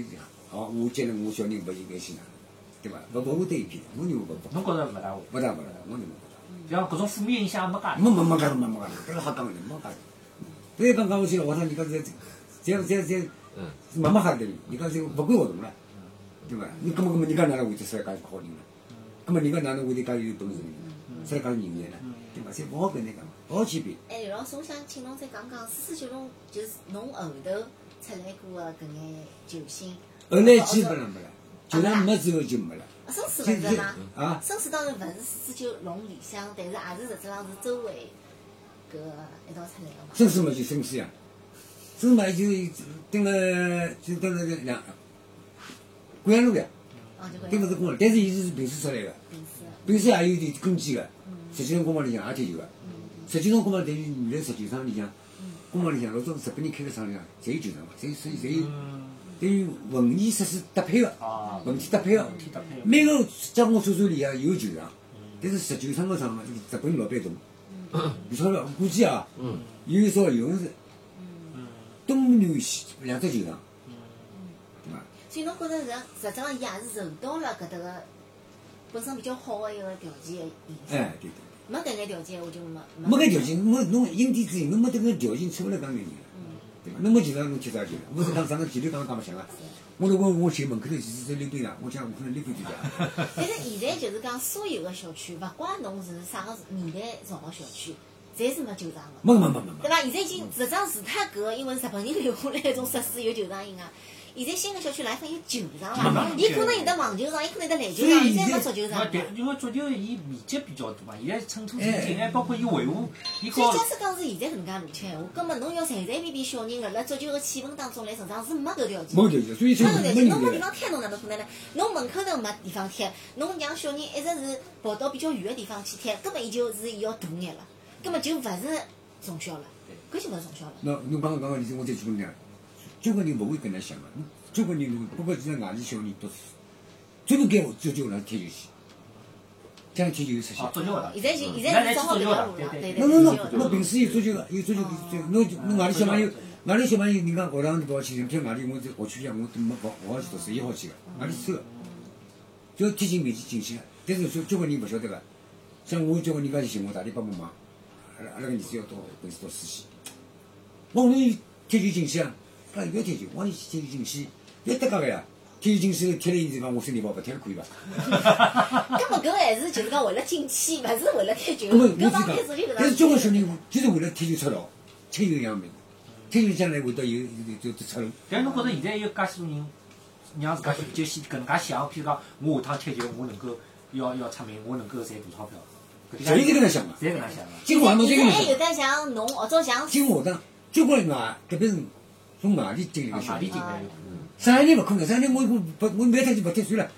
哦，我接了我小人勿应该去哪能，对伐？勿勿会得一批，我认为勿勿侬觉着勿大会？勿大勿大，我认为勿就像搿种负面影响没介大。没没没搿没没搿，搿个瞎讲的，没搿。所以刚刚我去了学堂，人家是在在在嗯慢慢吓得，人家是勿管活动了，对伐？你根本根本人家哪能会得出来介好人呢？根本人家哪能会得介有本事呢？出来介人才呢？对伐？侪勿好跟人讲，勿好去比。哎，刘老师，我想请侬再讲讲四四九龙，就是侬后头出来过的搿眼球星。后来基本上没了，球场没之后就没了。啊，生死就勿是吗？啊，生死当然勿是四四九龙里向，但是也是实质上是周围搿一道出来的嘛。生死嘛就生死呀，生嘛就蹲了就蹲了两桂阳路呀，哦，就搿对勿是公路，但是伊是平时出来的，平时。的。平时也有点根基的。实际上公房里向也就有个，实际上公房等于原来石球场里向，公房里向老早日本人开个厂里向，侪有球场个，侪所以侪有等于文艺设施搭配个，啊，文体搭配个。每个加工所所里向有球场，但是十九场个场嘛，日本老板大，你晓得，估计啊，有一少有是东南西两只球场，对伐？所以侬觉着实实际上伊也是受到了搿搭个本身比较好的一个条件的影响。哎，对对，没搿眼条件，我就没没。搿条件，没侬因地制宜，侬没迭个条件，出勿来讲眼人了，对伐？侬没球场，侬踢啥球了？我是讲上个前头讲讲白相啊。我如果我寻门口头其实在溜冰场，我讲我可能溜冰就对了。但是现在就是讲，所有个小区，勿管侬是啥个年代造个小区，侪是没球场个。没没没没没，对伐？现在已经实际上除脱搿个，因为日本人留下来一种设施有球场以外，现在新个小区来分有球场伐。伊可能有得网球场，伊可能有得篮球场，现在没足球没场。对，因为足球伊面积比较大嘛，现在寸土寸金，还包括伊维护，伊所以假使讲是现在搿能介路线闲话，根本侬要随随便便小人辣辣足球个气氛当中来成长是没搿条件。没条件，所以就没搿条件，没人来。侬没地方踢，侬哪能可能呢？侬门口头没地方踢，侬让小人一直是跑到比较远个地方去踢，根本伊就是要大眼了，根本就勿是从小了，搿就勿是从小了。那侬刚刚讲个例子，我再举个例子，交关人勿会搿能想个，交关人不过现在外地小人读书，专门该足球上踢球去，这样踢球有出息。啊足球的，现在现在是正好搿条路了，对对对。侬侬侬侬平时有足球个，有足球有侬侬外地小朋友，外地小朋友人家学堂勿好去，踢外地我这学区里向我都没勿勿好去读书，伊好去个，外地收个，就要踢进面去进去个。但是说交关人勿晓得个，像我交关人家就寻我大力帮我忙，阿拉阿拉个儿子要到本市到实习。我讲侬踢球进去啊？他说不要踢球，我讲你踢球进去，不要搭界个呀。踢球进去踢了一地方，我身体不好，不踢了可以伐？根本搿还是就是讲为了进去，勿是为了踢球。那么我是讲但是交关小人就是为了踢球出道，踢球将来会得有有有有出路。但侬觉着现在有介许多人让自家就先搿能介想，譬如讲我下趟踢球，我能够要要出名，我能够赚大钞票。搿所以就搿能想嘛。侪搿能想个。今晚侬这个现在还有得像侬或者像今下当交关人啊，特别是从外地进来啊，个小人外地，进来有。上海人勿可能，上海人我我不我每天就不踢算了。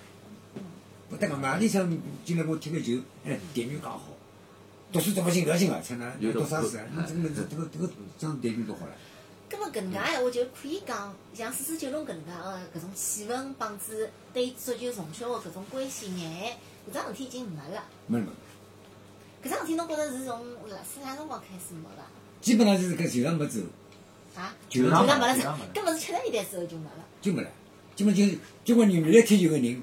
不得个外地想进来我踢个球，哎，待遇介好，读书读勿进勿要紧啊，才能有读啥书啊？有你这个这个这个这样待遇多好了。葛么搿能介闲话就可以讲，像四四九龙搿能介个搿种气氛帮子对足球从小个搿种关心眼，搿桩事体已经没了。没没，搿桩事体侬觉着是从辣是哪辰光开始没个？基本上就是搿球场没走，啊？球就场讲没了是球场没了，根本是七十年代之后就没了。就没了。基本就交关原来踢球个人，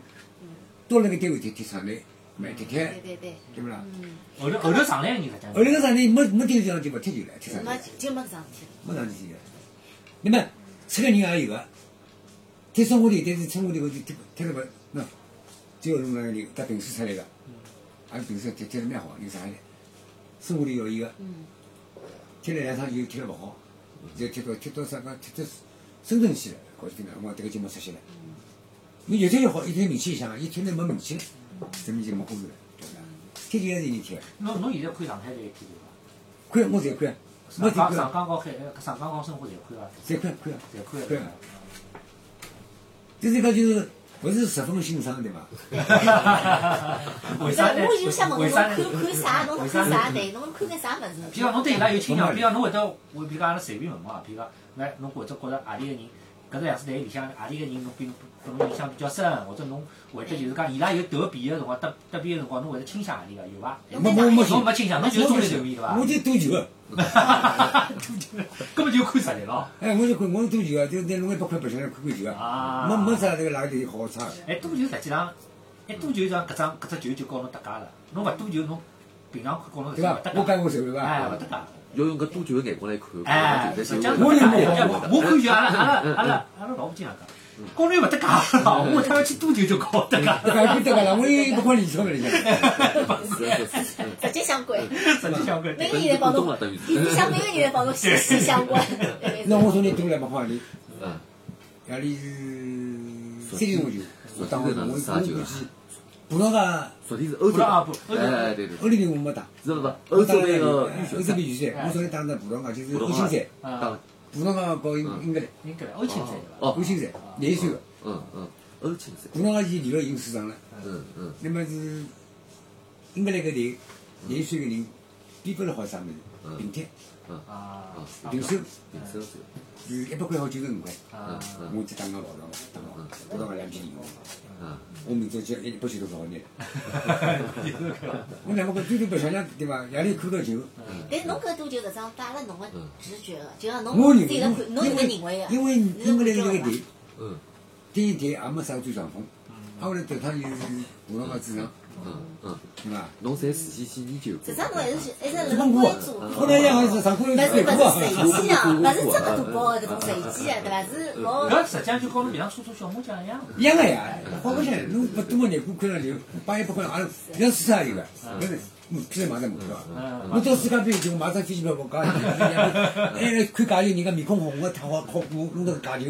到了个单位踢踢场内，买踢踢，对对对，对不啦？嗯，后头后头上来个人实际上后头个上来没没踢球场就勿踢球了，踢场没内就没搿桩事体了。没上去个。那么七个人也有个，踢生活队，但是生活队我就踢踢了勿喏，最后侬那个人搭评书出来个，也评书踢踢得蛮好，有上海的，生活队要有个，嗯，踢了两场球踢了勿好，就踢到贴到啥个贴到深圳去了，搞定了，我迭个就没出息了。你越贴越好，一天名气一响，一贴呢没名气了，证明就没欢喜了，对不啦？踢球还是人踢的，侬侬现在看上海队踢球伐？看我侪看，没上踢过，港上港高海上港高申花侪看啊？侪看看。侪看对得到。就是讲就是不是十分欣赏 对伐？为啥呢？我就想问侬为啥呢？看看啥？侬为啥呢看啥？对，侬看眼啥物事？比如讲，侬对伊拉有倾向，比如讲，侬会得，我比如讲，阿拉随便问问啊，比如讲，那侬或者觉着何里个人，搿只两支队里向何里个人侬比侬拨侬印象比较深，或者侬会得就是讲伊拉有得比个辰光，得得比个辰光，侬会得倾向何里个有伐？没没没侬没倾向，侬就是中立球迷对伐我？就赌球个，根本就看实力咯。哎，我就看我是赌球个，就拿侬一百块白相来看看球个，啊没没啥这个哪个队好差个。哎，赌球实际上，一赌球上搿张搿只球就告侬搭界了。侬勿赌球，侬平常看告侬勿搭？界。我讲过手对哎，勿伐？搭界。要用搿赌球个眼光来看，哎，看实际上我也没哎我看球，阿拉阿拉阿拉阿拉老婆经常讲，高头勿搭界了，我他要去多久就搞搭界。这个不得个了，我也不管理钞票里向。直接 相关，直接相关。每个人来帮侬，里向每个人来帮侬息息相关。那我从你赌了没好里，嗯，夜里是三点钟球，我打我我我估计葡萄牙昨天是欧洲，哎对对，欧联杯我没打，知道伐？欧洲那个欧洲杯预选赛，我昨天打的葡萄牙就是欧青赛，萄牙搞英英格兰英格兰欧青赛对伐？哦欧青赛廿一岁个，嗯嗯，欧青赛，葡萄牙已经离了赢市场了。嗯嗯那么是英格兰搿队廿一岁个人比不了好啥物事，平踢啊平手平手手，是一百块好九十五块，啊我就打个老早嘛，打个葡萄牙两批零啊，我明天就一百九十多少年。我两个最多白相相对伐？夜里看到球，但是侬搿多就搿种带了侬个直觉个，就像侬我认自己个看，侬为，是搿因为认为个。因为英格兰这个队，嗯第一队也没啥最上风，啊后来头趟又是葡萄牙主场，嗯嗯，对伐？侬侪仔细去研究过实际，上侬还是一直辣这么我辣关注。后来像是上课勿是是过勿是随机啊，我勿是这么大包的搿种随机个，对伐？是老搿实际上就跟侬平常搓搓小麻将一样。一样个呀，好白相，侬不多么难过看上球，八一百块，阿拉像市场也有个，搿是，嗯，批来买张门票。嗯我到世界杯就买张飞机票，我讲，哎，看假球，人家面孔红个，太好靠过，弄到假球，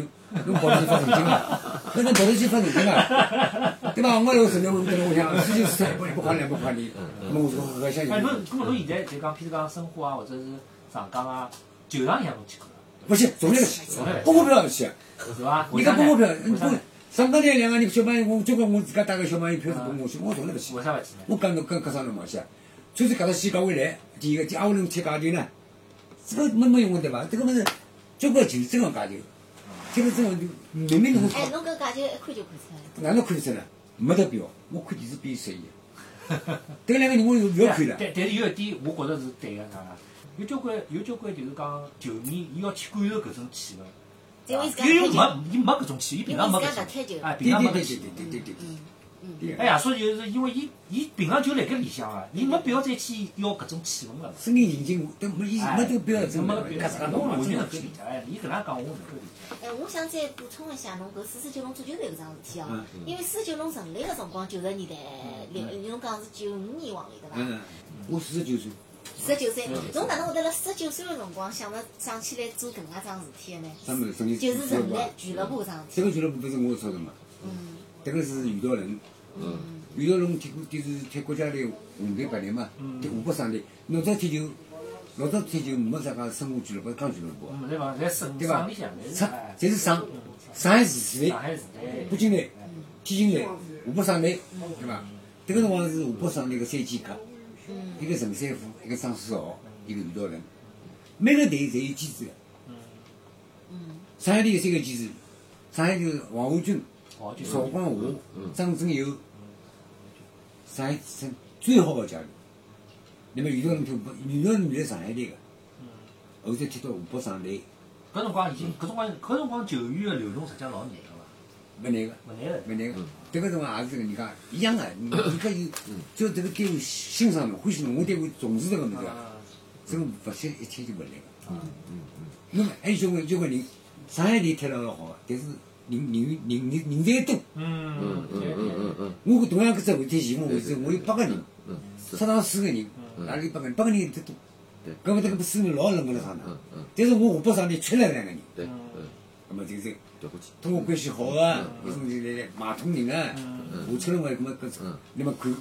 侬跑头去发神经了，搿能跑头去发神经了，对伐？我有承认，我跟我讲，四九四一百一百块两百块钿，那么我说搿相信哎，。侬，搿么侬现在就讲，譬如讲申花啊，或者是上港啊，球场里向侬去看了，不去，从来不去，公股票不去。是伐？你讲公股票，为啥呢？上港台两个人小朋友，我交关我自家带个小朋友票是公我去，我从来不去。为啥勿去呢？我讲侬跟搿上侬冇去啊，就是搿只戏搞回来，第一个第二轮踢假球呢，这个没没用的对伐？这个么是交关球真个假球，踢了之后就明明侬哎，侬搿假球一看就看出来了。哪能看得出来？没得表，我看电视比谁呀？迭两个人我又不要看了，但但是有一点，我觉着是对个，啥啦？有交关有交关就是讲球迷，伊要去感受搿种气氛。因为没伊没搿种气，伊平常没搿种哎，对对对对平常没搿气。对对对对对。嗯嗯，对哎呀，所以就是因为伊伊平常就辣盖里向啊，伊没必要再去要搿种气氛了。森林情境都没意没 这个必要没搿必要，搿我完全个能够理解。哎，伊搿能讲我能够理解。哎，我想再补充一下侬搿四十九弄足球队搿桩事体哦嗯，因为四十九弄成立个辰光九十年代，零侬讲是九五年往里对伐？嗯，我四十九岁，四十九岁，侬哪能会得辣四十九岁个辰光想着想起来做搿能介桩事体个呢？就是成立俱乐部搿桩事体。这个俱乐部不是我操的嘛？嗯这个是遇到人，嗯。余道人踢过，就是踢国家队五队八队嘛，踢湖北省队。老早踢球，老早踢球没啥个生活俱乐部、讲俱乐部对伐？在省对吧省上哎侪是省上海市市队北京队、天津队、湖北省队，对吧？这个辰光是湖北省队个三剑客，嗯一个陈三虎，一个张世豪，一个余道人。每个队侪有机制的。嗯上海队有三个机制，上海就是王华军、邵光华、张振友，上海是最好的教练。那么有的人踢湖北，余道人原来上海队的，后头踢到湖北省队，搿辰光已经，搿辰光搿辰光球员个流动实际上老难个伐？没难个。勿难个。没那个，迭个辰光也是这个人家一样个，你你可以只要迭个单位欣赏侬、欢喜侬，我单位重视迭个物事啊，啊，真不歇一切就勿来个。那么还有交关交关人，上海队踢得老好，但是人人人人人才多。嗯嗯嗯嗯嗯嗯我同样搿只会体前锋位置，我有八个人，嗯，是出场四个人，哪里有八个人？八个人太多。对搿么这个四个人老冷个了上场嗯，嗯但是我湖北省队缺了两个人，对，嗯，那么就是了不起，通过关系好个，有种就来来买通人啊，下出来嘛，搿么搿嗯那么看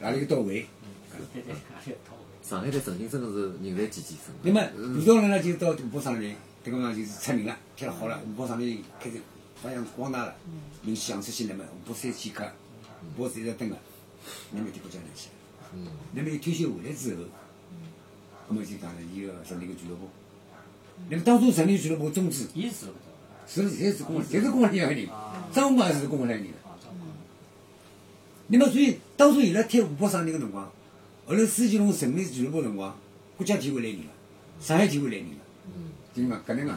哪里个到位。对对，搿一套。上海的曾经真的是人才济济深。那么遇到人呢，就到湖北省队，这个嘛就是出名了，踢得好了，湖北省队开始发扬光大了，名气响彻起来嘛，湖北三剑客，湖北是一直登个，那么踢国家队去了。嗯那么伊退休回来之后，我们就讲了，伊要成立一个俱乐部。那么当初成立俱乐部宗旨，也是。是也是公安，侪是公安人员，张武也是公安人那么所以当初伊拉踢湖北省队个辰光，后来施金龙成立俱乐部辰光，国家体会来人了，上海体会来人了，嗯，就是讲搿能讲。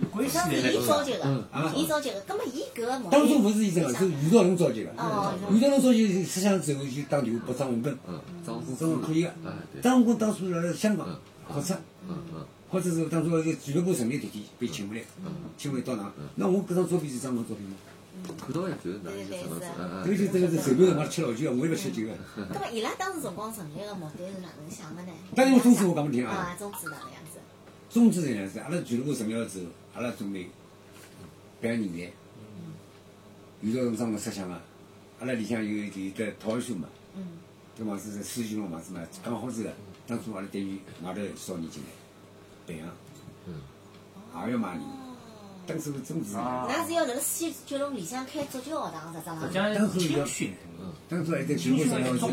有关系上是伊召集嗯个啊，伊召集个，葛末伊搿个目的当初勿是伊这个，是余道龙召集的。哦余道龙召集思想之后，就打电话拨张文根，嗯，张文可以个哎，对。张文根当初辣辣香港考察，嗯。嗯或者是当初这个俱乐部成立那天被请回来，请回来到哪。那我搿张照片是张文照片吗？看到一就是哪里是什么子，嗯这个就这个是筹备辰光吃老酒，我也不吃酒的。葛末伊拉当时辰光成立个。目的是哪能想个呢？当然我宗旨我讲不听啊。啊，宗旨哪能样子？宗旨是这样子，阿拉俱乐部成立了之后，阿拉准备培养人才，遇到种个设想啊，阿拉里向有有得陶艺所嘛，嗯这房子是四十九栋房子嘛，刚好是个，当初阿拉等于外头少年进来培养，嗯也要买人，哦，当时是这样啊㑚是要辣辣四九龙里向开足球学堂，实际上实际当初还在俱乐部上要去，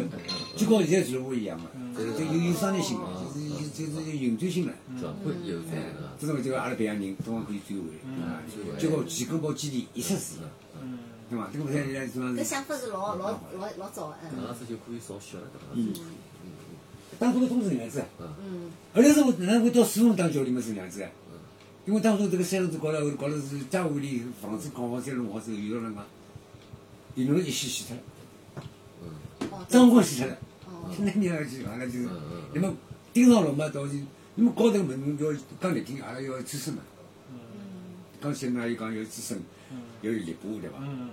就跟现在俱乐部一样嘛，嗯。就有有商业性的，就是就是有运转性的。转会有这样的，这种就阿拉培养人，总归可以转回来，啊，就跟机构包基地一设施，嗯，对伐？这个现在什么搿？想法是老老老老早个，嗯。搿样子就可以少血了，搿样子。当初的是这样子，嗯。后来是我哪能会到四川当教练嘛是这样子的？因为当初这个三轮子高头高头是家屋里房子搞好再弄好之后，有的人讲，有人一洗洗脱了，哦，张光洗脱了，哦。那你要去完了就是，那么盯上了嘛，到时，那么搞这个门要讲难听，阿拉要支撑嘛，讲起来又讲要资深，要有力部对伐？嗯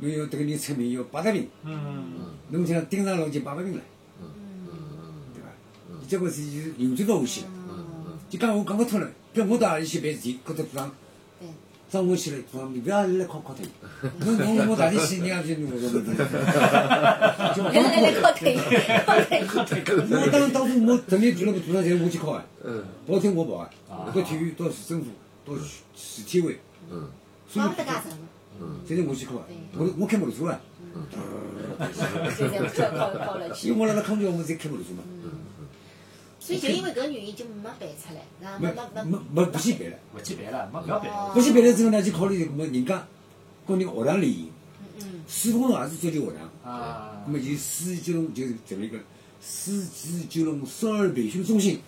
侬要这个人出名要八十名，嗯侬想盯上了就八百名了，对伐？结果是就是有这个危险了。就讲我讲勿脱了，比如我到何里去办事体，搿搭组张我去了，组长你不要来考考他，侬侬我哪里去，人家去我说不就来来来，靠腿，靠腿，我当当初我成立俱乐部组长，侪我去考啊，嗯跑听我跑啊，到体育，到市政府，到市市体委，嗯所有帮得家成，嗯侪是我去考啊，我我开摩托车啊，现在就要靠靠了去因为。我辣辣所以就因为搿个原因就没办出来，那没没没没没不去办了，勿去办了，没不要办了。不去办了之后呢，就考虑么人家跟人学堂联谊，嗯四通也是足球学堂。啊那，么就四九龙就是成立一个四四九龙少儿培训中心。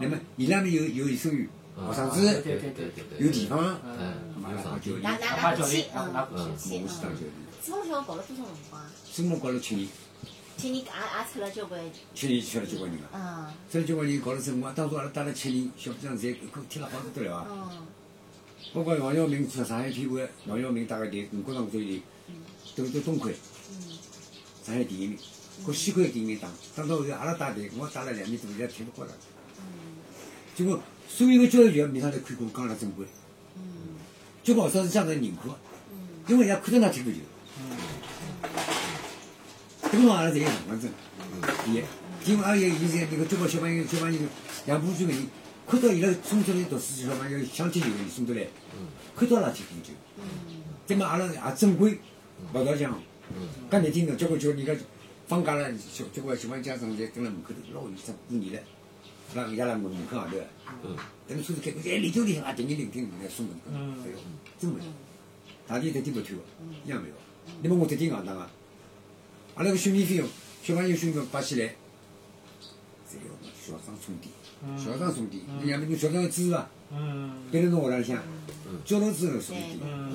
那么伊拉呢有有卫生院、学生对子，对对对对有地方，哎，那么阿拉有上教练，拿拿哪怕教练，哪嗯，哪不去？武器，我是当教嗯，练。珠江小学搞了多少辰光啊？珠江搞了七年，今年也也出了交关，人了。嗯这交关人搞了之后，我当初阿拉待了七年，小部长侪踢了好得得了啊！嗯包括王耀明出上海体委，王耀明带个队，五角场队里都都东魁，嗯上海第一名，和西魁第一名打，打到后头阿拉带队，我打了两年多，现在踢不过了。嗯结果所有的教育局面上来看过，讲了正规，嗯结果学生家长认可，嗯因为人家看到那踢足球。这个嘛，阿拉侪有身份证，第一，因为阿拉有现在那个中国小朋友小朋友杨浦区个人看到伊拉中学里读书小朋友想踢球的人送得来，看到阿拉踢足球，嗯。对嘛阿拉也正规，勿道讲，讲难听点，交关叫人家放假了，小交关小朋友家长在蹲辣门口头老有意思过年了，让人家辣门门口后头，嗯。等车子开过去，哎，李九里啊，第二聆听人家送门口，嗯。哎哟，真没有，大地一点勿退个，一样没阿拉个训练费用，小朋友训练费用摆起来，侪要校长充点，校长充点，你要么你校长要支持啊，嗯。别人侬学堂里向，交通资源送点。嗯，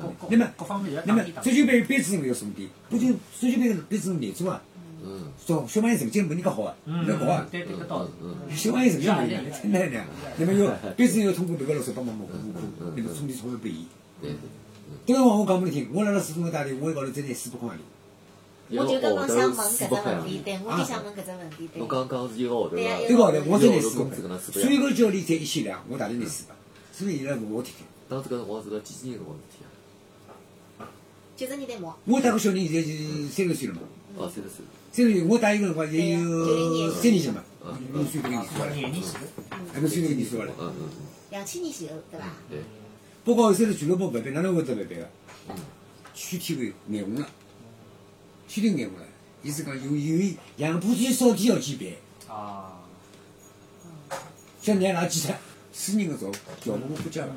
嗯。各那么各各方面要那么足球班班主任要送点，足球足球班个班主任难做啊，嗯。小小朋友成绩没人家好啊，嗯。那好啊。对对，搿道理。嗯小朋友成绩没人家，真的呢。那么要班主任要通过别个老师帮忙忙补课，那么充点钞票拨伊。对对。这个话我讲拨你听，我辣辣四中大队，我一高头只拿四百块钿。我就刚刚想问搿！只问题，对，我就想问搿只问题，对侬。刚刚是一个号头一这个号头我只拿一个四百号头工资搿能四，百所有个教练才一千两，我大队拿四百，所以伊拉我我踢踢。当时搿辰光是个几几年辰光事体啊？九十年代末，我带个小人现在是三十岁了嘛，哦，三十岁。三十岁我带一个辰光也有三年前嘛，嗯侬算这个年数了，廿年前，还没算这个年数了。嗯嗯两千年前后，对伐？对。包括后头俱乐部办办，哪能会得办办个？区体委眼红了，区体眼我了，意思讲有有杨浦区少体要去办，啊，像拿哪几脱，私人个找教务我不接了，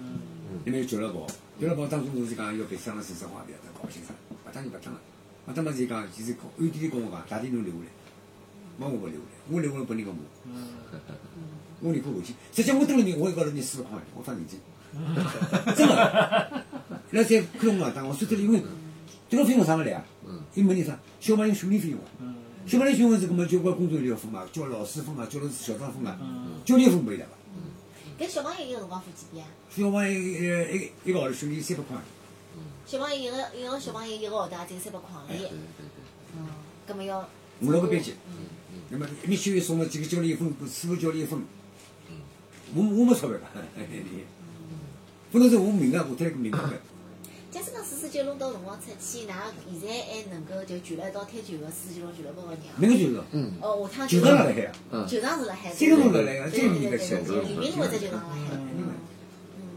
那么俱乐部，俱乐部当初就是讲要办商量是实话，不要搞清爽，勿当就勿当了，勿当嘛是讲就是暗地里跟我讲，大弟侬留下来，没我勿留下来，我留下来本人个骂，我宁可回去，实际我蹲了面，我一高头你四百块，我发认真。真的，伊拉在看我打我说这里因为这个费用上不来啊，伊没人啥，小朋友训练费用啊，小朋友训练是个么交关工作人员付嘛，交老师分嘛，交了校长分嘛，教练付没得伐？搿小朋友一个辰光付几钿啊？小朋友呃一个一个号头训练三百块，小朋友一个一个小朋友一个号头也只有三百块钿对对，对。嗯，葛么要五六个班级，那么一年休息送了几个教练一分，师傅教练一分，我我没钞票个，不能说我名额我推个名额个。假使讲四十九弄到辰光出去，㑚现在还能够就聚了一道踢球个四十九弄俱乐部个人啊？那个就是，嗯哦，下趟就上辣海啊，嗯。球场是辣海，这个弄辣海个，这对个名额小对对对，李明路只球场辣海。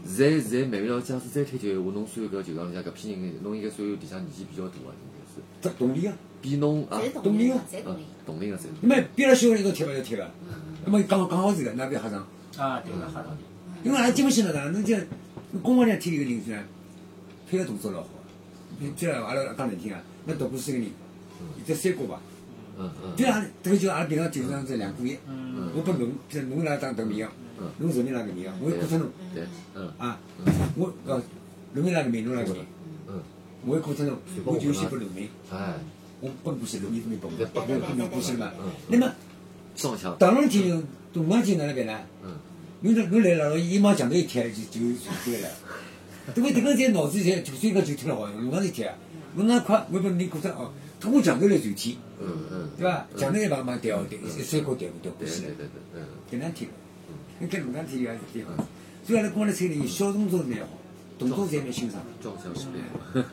现在现在慢慢要，假使再踢球闲话，侬算搿球场里向搿批人，侬应该算里向年纪比较大个，应该是这动力啊。比侬啊，侪同龄个，侪同嗯龄。同龄个侪。那么别了小人一道踢勿要踢个，那么讲讲好是个，那别瞎讲。啊，对个，哈道理。因为俺经不起那个，侬这公务员踢一个人呢，配合动作老好。你这阿拉讲难听啊，那读过书个人，这三国吧，嗯嗯对啊这个就阿拉平常球场这两个月，嗯嗯我拨侬，比如侬来当等名嗯额，侬人民哪个名额，我会过脱侬对，嗯啊，我呃，人民哪个名侬来过，嗯，我会过脱侬，我就先不人民，哎，我拨过去，人民没拨我，对拨拨拨过去了嘛嗯。那么双枪，打龙天动钢琴哪能办呢？嗯侬这侬来了，一往墙头一贴就就就对了。对不对？这个在脑子里就所以讲就听了好，侬哪里贴？侬那快，我把你觉着哦，通过讲头来传贴，嗯嗯，对伐？讲头一帮帮调调，一三角调调过去了，对对对对，嗯搿能贴。你搿能介贴也是挺好。所以阿拉光来村里小动作蛮好，动作侪蛮欣赏，撞相识别，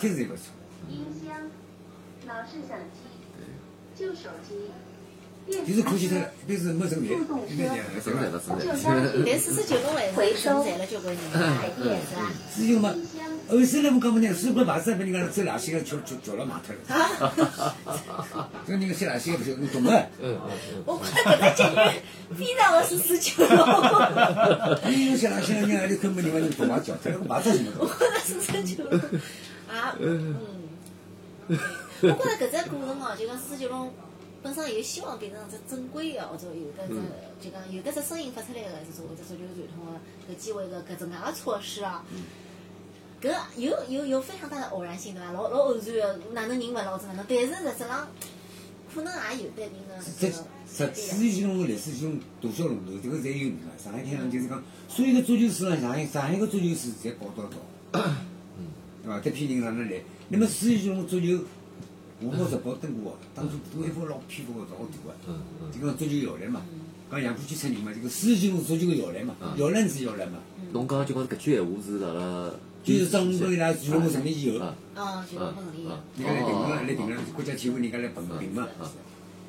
确实侪勿错。音箱、老式相机、旧手机、就是可惜脱了，一般是没存在，一般讲存在了存在旧了，但四十九路还是承载了交关人海淀是伐？只有嘛音，箱、后来我讲不呢，水管牌子被人家走垃圾个叫叫叫了卖脱了。这个人家捡垃圾个不晓得，你懂个？嗯嗯我觉得搿只节日非常的四十九路，你有捡垃圾个人家里根本人家人懂嘛叫，这个卖脱什么我？觉得四十九路啊，嗯，我觉得搿只过程哦，就讲四十九路本身有希望变成只正规的，或者有得只就讲有得只声音发出来的这种这足球传统的搿机会个搿种介个措施啊。搿有有有非常大的偶然性，对伐？老老偶然个，哪能人勿老子哪能？但是实质上可能也有得一定的这这个十四纪龙、历史性、大小龙头，这个侪有名个。上海滩上就是讲，所有个足球史上，上海上海个足球史侪报道到，对伐？这批人哪能来？那么四纪龙足球，我报日报登过，当初做一份老篇幅个老大个，嗯嗯，就讲足球摇篮嘛，讲杨浦区出人嘛，这个世纪龙足球个摇篮嘛，摇篮是摇篮嘛，侬讲就讲搿句闲话是辣辣，就是张文伊拉俱乐部成立以后，啊。嗯，就啊不能理解啊。人家来评论，来评论国家体育，人家来评评嘛。啊，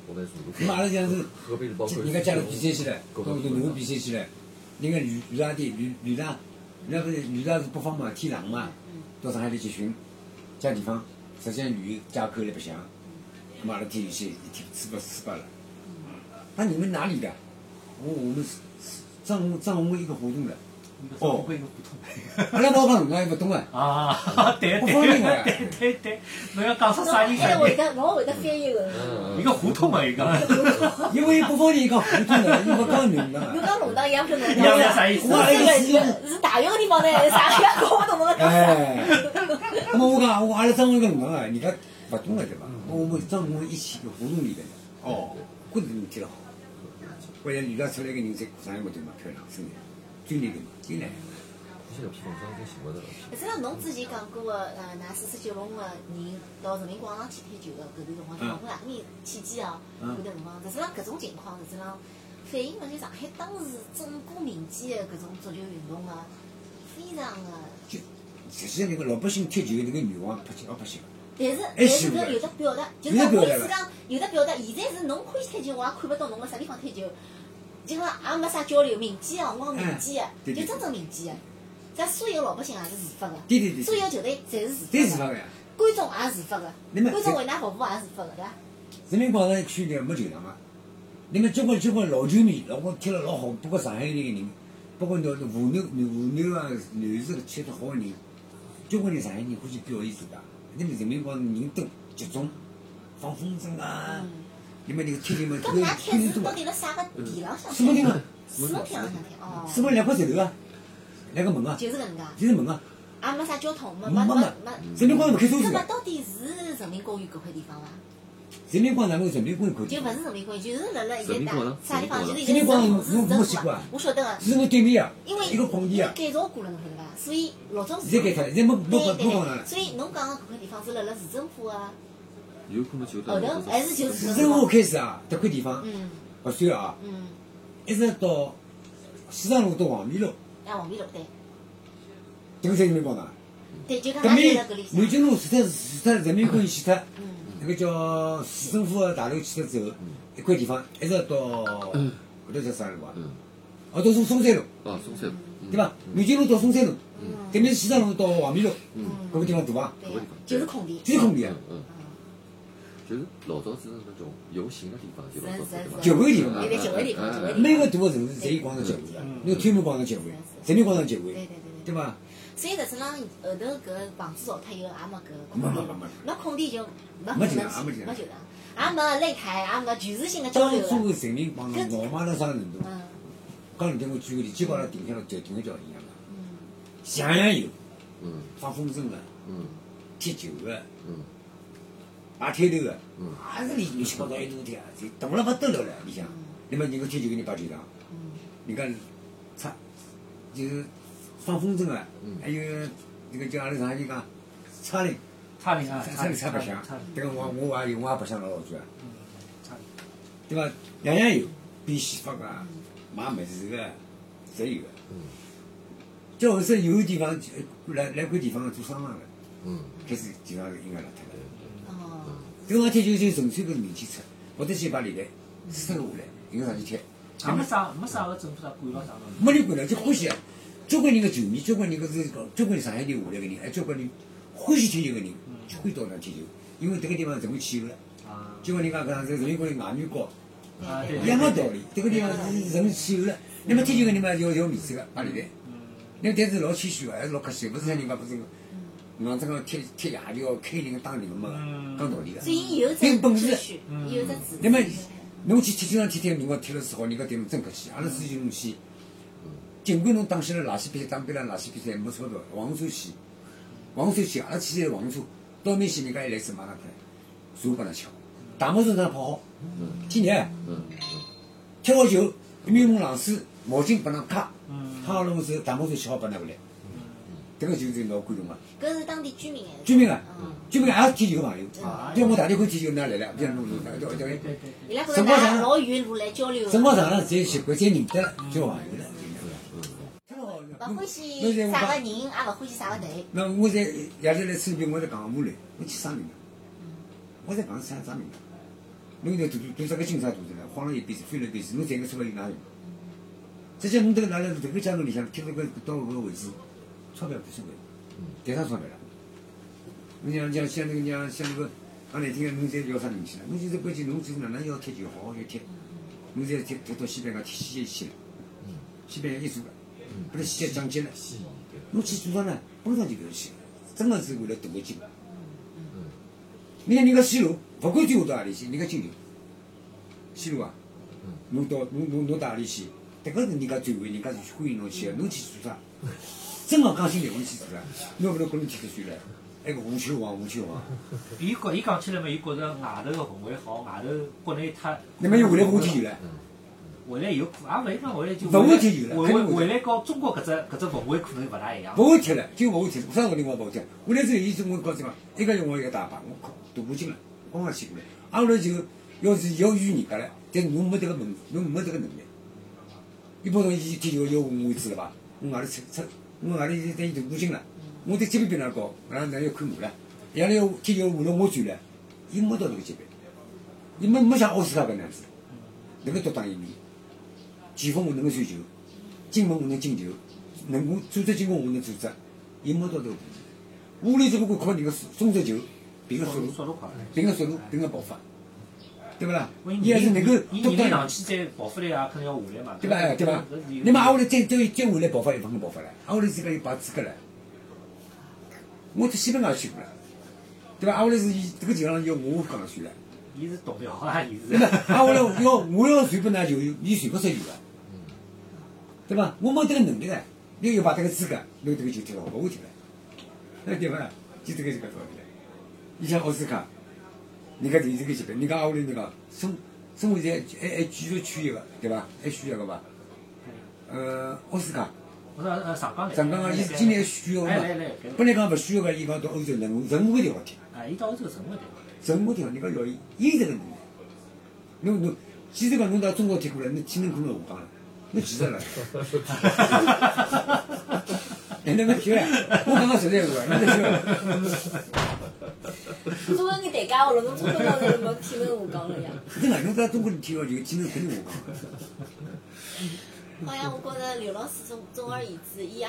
我们那么阿拉讲是，河北日报人家加入比赛起来，到后头侬比赛起来，人家女女大弟、吕吕大，那不是女大是北方嘛，天狼嘛，到上海来集训，加地方，实际上旅游加口来白相，那么阿拉天有些一天吃不吃饱了。那你们哪里的？我我们是是张宏张红一个活动的，哦，一个普通。阿拉老讲我也不懂啊。啊，对不对对对对，侬要讲出啥人啥人，还会得，老会得翻译个。嗯一个胡同嘛，一个。因为北方人讲糊涂的，又不讲明白侬嘛。讲弄堂一样不是弄一样堂是啥意思我这个是大学个地方呢，啥也搞不懂侬个讲啥。哎，那么我讲我阿拉张文个弄堂啊，人家不懂了对吧？我们张文一起个活动里头的，哦，搿是你踢得好。关键吕大出来个人在上海会头嘛漂亮，身材，专业的嘛，进来。现在批发商已经寻勿着了。实际上，侬之前讲过个，呃，拿四十九龙个人到人民广场去踢球个搿段辰光，嗯包括哪年契机哦，嗯搿段辰光，实际上搿种情况，实际上反映了就上海当时整个民间个搿种足球运动个非常个，就实际上那个老百姓踢球的那个愿望拍起老百姓。但是哎但是是的搿有的表达，就有的讲我意思讲有的表达，现在是侬可以踢球，我也看勿到侬辣啥地方踢球，就讲也没啥交流，民间哦，我讲民间个，对对就真正民间的，咱所有老百姓也是自发的，对对对所有球队侪是，自发个。是发个呀。观众也是自发个，那么观众为㑚服务也是自发个，对伐？人民广场区里没球场啊。那么交关交关老球迷，老我踢了老好，包括上海那个人，包括那湖南湖南啊、南市踢得好的人，交关人上海人欢喜表演自家。那么人民广场人多集中，放风筝啊，那么那个天㑚踢是天多啊，到底辣啥个地浪向什么地方？什么地浪向踢？哦，是不是两块石头啊？两个门啊，就是搿能介，就是门啊，也没啥交通，没没没没。人民广场不开车子的，到底是人民公园搿块地方伐？人民广场是人民公园可以就勿。是人民公园，就是辣辣现在啥地方？就是人民广场是侬市政府啊没去过啊，我晓得个，是我对面啊，因为一个空地啊，改造过了，侬晓得伐？所以老早现在改脱了，现在没没对没广场了，。所以侬讲个搿块地方是辣辣市政府个有可能就后头，还是就是市政府开始啊，这块地方嗯。不算啊，嗯，一直到西藏路到黄梅路，哎，黄梅路对。这个才人民广场。对，就讲搿㑚就面辣搿里向南。京路除脱除脱人民公园去脱，嗯。那个叫市政府的大楼去脱之后，一块地方一直到搿头叫啥路啊？嗯，哦，到松松山路，哦，松山路，嗯。对伐？南京路到松山路，对面是西藏路到黄梅路，嗯，搿个地方大伐？就是空地。就是空地啊就是老早子那种游行的地方，就老早子对吧？集会地方啊对对，集会地方。每个大的城市侪有广场集会的，那个天安门广场集会，人民广场集会，对对对对伐？所以实质上后头搿房子造脱以后，也没搿没空地了没没。没，没空地就没没球场也没球场也没擂台，也没全市性的交流了。当初的人民广场闹卖到啥程度？嗯。刚你听我举个例，就跟阿拉定下来就定个叫一样的，嗯。样样有，嗯。放风筝的，嗯。踢球的，嗯摆摊头的，嗯也是里乱七八糟一路踢啊，就动了不得了了，你想。那么人家踢球给你摆球场，嗯人家插就是放风筝的嗯，还有那个叫阿拉上海人讲擦铃，差零啊，插铃插白相这个我我也有，我也白相了老久啊，嗯，差零。对伐？样样有，变戏法个，买物事个，侪有个。嗯叫后头有个地方呃来来块地方做商场了，嗯开始地方应该邋遢了。哦，这个踢球就纯粹个名气出，或者先把里来撕脱下来，有个上去踢。也没啥没啥个政府啥管了啥东西。没人管了，就欢喜啊！交关人个球迷，交关人个是讲，交关上海人下来个人，还交关人欢喜踢球个人，就欢喜到那踢球，因为这个地方成为气候了。啊交关人讲讲，这人民公园外面高，啊对一样个道理。这个地方是成为气候了。那么踢球个人嘛，要要面子个，把里来。那但是老谦虚个，还是老客气，不是像人家不是个，硬这个踢踢夜球开人当人没个，讲道理个。所以有只凭本事有只秩序。那么侬去踢球场踢踢，人家踢了是好，人家对侬真客气。阿拉自己侬去，尽管侬打些了垃圾比赛，打别了垃圾比赛没钞票，黄山去，黄车去，阿拉去的黄车，到面前人家一来是马上来，茶拨他吃，大毛身上泡好，几年，嗯。吃好酒，面用冷水，毛巾拨他擦，嗯擦好了之后，大毛水吃好拨拿回来，这个就是老感动啊。搿是当地居民哎。居民啊嗯，居民也是踢球个朋友啊，对我大家会踢球，㑚来了？不像弄弄，对对对。伊拉觉着㑚老远路来交流。辰光长了，才习惯，才认得了，交朋友了。勿欢喜啥个人，也勿欢喜啥个队。那我在夜里来吃饭，我在讲我来，我去啥名了？我在讲啥啥名了？侬现在赌赌啥个金沙赌的了？晃了一辈子，飞了一辈子，侬赚个出来有哪用？直接侬这个拿来这个家族里向贴到个到搿个位置，钞票无所谓，谈啥钞票了？侬像像像那个像像那个，讲难听个，侬现在要啥东西了？侬现在关键侬就是哪能要贴就，好好要贴。侬现在踢踢到西班牙踢西甲去了，西班牙一做了，把它西甲降级了。侬去做啥呢？本身就搿去，真个是为了镀个金。你看人家西罗，不管最后到何里去，人家进球。西罗啊，侬到侬侬侬到何里去？迭个是人家最后，人家是欢迎侬去个，侬去做啥？真个讲心里话，侬去做啥？侬勿能跟侬踢得算了，那个无球王，无球王，伊觉伊讲起来嘛，伊觉着外头个氛围好，外头国内太，那么又回来勿会踢球了。回来有可，也勿一定回来就勿会踢球了回回回来搞中国搿只搿只氛围可能勿大一样。勿会踢了，就勿会踢了。啥个地方勿会踢？回来之后，伊就我告诉侬，一个用我一个大把，我靠，镀过金了，刚刚去过来。啊后来就要是要怨人家了，但侬没迭个能，侬没迭个能力。一般上伊踢球要我位置了吧？我外头出出，我外头现在镀过金了，我的级别比哪高，那那要看我了。夜里要踢球下来我转了，伊没到迭个级别，伊没没像奥斯卡搿能样子，能够独当一面。前锋我能够传球，进攻我能进球，能够组织进攻我能组织，伊没到这个步。屋里只不过靠人家中速球，凭个速度，快。凭个速度，凭个爆发，对不啦？伊还是能够伊独当一面，年龄上去再爆发力也肯定要下来嘛。对吧？哎对吧搿是有？那么挨下来再再再下来爆发就不能爆发了，挨下来自家有把资格了。我到西班牙去过了，对吧？挨下来是伊这个地方要我讲了算了。伊是懂表啊，伊是。挨下来要我要传拨㑚球，伊传不出球个，对吧？我没这个能力个，你有把这个资格，侬这个球踢好，勿会踢了，那对伐？就这个这个道理了。你像奥斯卡，人家就是这个级别，人家挨下来人家生生活在还还继续区一个，对伐？还需要个伐？呃，奥斯卡，我说呃上港来。上港个，伊今年需要个嘛来来来，？本来讲勿需要个，伊讲到欧洲任何任何个地方踢。啊，伊到欧洲任何地方？任何地方人家要伊有这个能力。侬侬，既然讲侬到中国踢过来，侬岂能可能下岗了？侬其实了？哎，那么踢呀！我刚刚实在话，那个踢。中国人代价好了，侬没体能下降了呀。你哪能在中国人踢个就体能肯定下降。好像我觉着刘老师总总而言之，伊也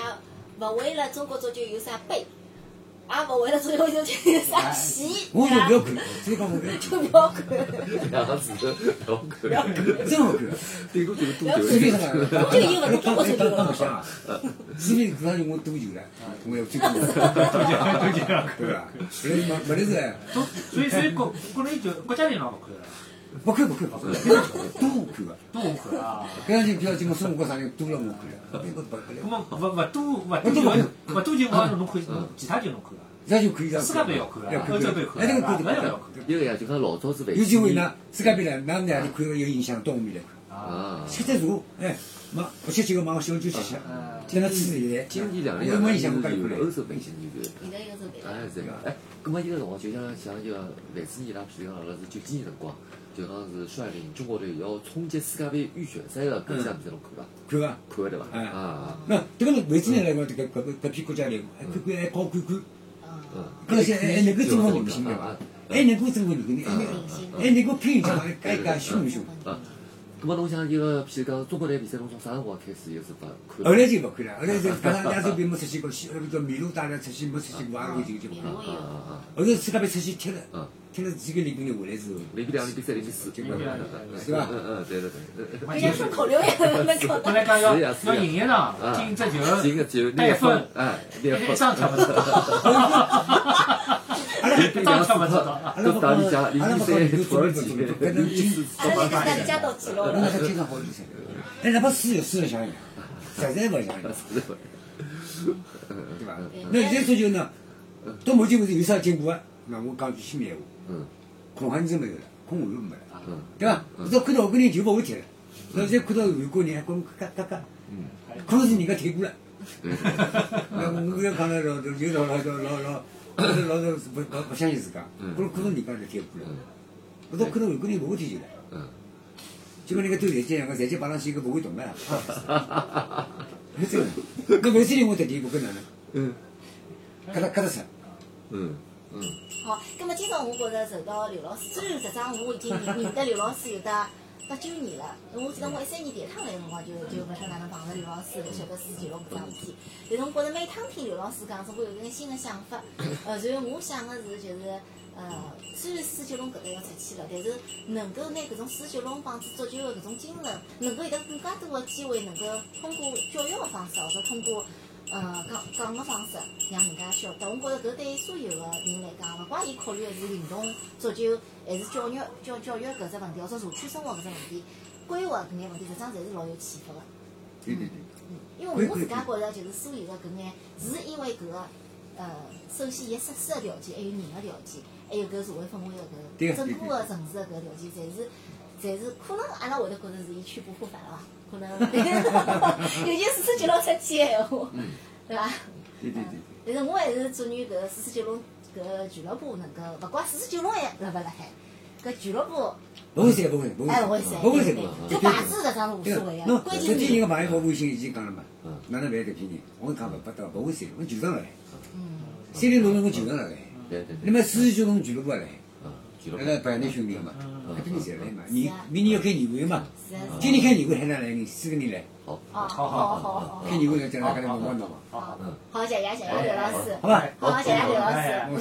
勿为了中国足球有啥悲，也勿为了中国足球有啥喜，我对伐？就不要看，所以讲我不要就不要看，两个字都不要看，真好看。顶多就是多不要视频久。上个，中国有勿是中国足球当不像啊。视频上就我多久了？我要最多。勿看了？不看不看不看，多看个。多我看啊。搿样就比较经过生活上就多了我看了，别个不那不了，么勿勿多勿多就勿多就讲侬看其他就侬看了。那就可以了。世界杯要看啊，欧洲杯看哎，这个啊，看搿要要看。一个呀，就讲老早子万有机会呢，世界杯呢，哪能样看个有影响，到我面来看。啊，啊，吃只茶，哎，没不吃几个忙小酒吃吃，嗯，在那吃现在。今年两年我没影响我家里有看欧洲杯今年有。现在一个是别哎，是这样。哎，咁么伊个辰光就像像就万子伊拉，譬如讲阿拉是九几年辰光，就讲是率领中国队要冲击世界杯预选赛的搿场比赛侬看伐？看伐？看个对伐？哎啊，那这个为之呢来讲，这个搿个搿批国家队，还看看还好看看，嗯，搿些还还能够征服人心对伐？还能够征服人心，还能够拼一场，还还介凶一凶。啊，咁么侬想一个，譬如讲中国队比赛，侬从啥辰光开始一个是勿看？后来就勿看了，后来就搿趟亚洲杯没出现过，西那个叫米卢带来出现没出现过，阿拉就就不看。我有。后头世界杯出去踢了嗯，踢了几个礼拜日回来之后，零比两、零比三、零比四，是吧？嗯嗯，对对对。人家顺口溜呀，那个。本来讲要要赢一场，啊进只球，进个球，带分，哎，一两分。张踢勿到，一张踢勿到。阿拉都打理家，阿拉零比不讲三，土耳其，搿能经零比四，阿拉家都记录那了。他经常好比赛，哎，哪怕输也输得像样，实在不像样，对吧？那现在足球呢，到目前为止有啥进步啊？那我讲句心里闲话，嗯，恐寒症没有了，恐寒症没了啊，对吧？我到看到外国人就不会踢了，我再看到韩国人还讲嘎嘎嘎，可能是人家踢过了。那我要讲了老老老老老老老不不不相信自噶，可能可能人家就踢过了，我到看到外国人不会踢球了。就跟人家踢台球一样，台球摆上去个不会动了。真的，更别说我在德国干了。嗯，看他看他啥？嗯。嗯好，咁么今朝我觉着受到刘老师，虽然实际上我已经认认得刘老师有得八九年了，我记得我一三年第一趟来个辰光就就勿晓得哪能碰着刘老师，晓得四九六搿桩事体。但是我觉着每趟听刘老师讲，总归有眼新的想法。呃，然后我想的是就是。呃，虽然四九龙搿个要出去了，但是能够拿搿种四九龙帮子足球的搿种精神，能够有得更加多的机会，能够通过教育的方式，或者通过呃讲讲个方式，让人家晓得。我觉着搿对所有个人来讲，勿怪伊考虑的是运动、足球，还是教育、教教育搿只问题，或者社区生活搿只问题，规划搿眼问题，实际上侪是老有启发个。对对对，嗯，因为我自家觉着，就是所有的搿眼，是因为搿个呃，首先伊设施个条件，还有人个条件，还有搿社会氛围个搿整个个城市个搿个条件，侪是侪是可能阿拉会得觉着是一去不复返了伐？可能，尤其四十九龙出去的闲话，对伐？对对。对。但是我还是祝愿搿四十九龙搿俱乐部能够，勿怪四十九龙还辣勿辣海，搿俱乐部。不会散，不会，不会。哎，散，勿会散，不会散对，对搿牌子实际上是无所谓个，关键是这批人个朋友发微信已经讲了嘛？嗯，哪能办搿批人？我讲勿不得，勿会散，我球场辣海，嗯，三零六零我球场辣海，对对对，那么四十九龙俱乐部辣海，嗯，俱乐阿部拉办内训练嘛，嗯。搿批人侪来嘛，你明年要开年会嘛，今年开年会还能来人，四个人来，好，哦，好好好好开年会要叫大家来问问侬嘛，好嗯，好，谢谢谢谢刘老师，好吧？好，谢谢刘老师。哎我。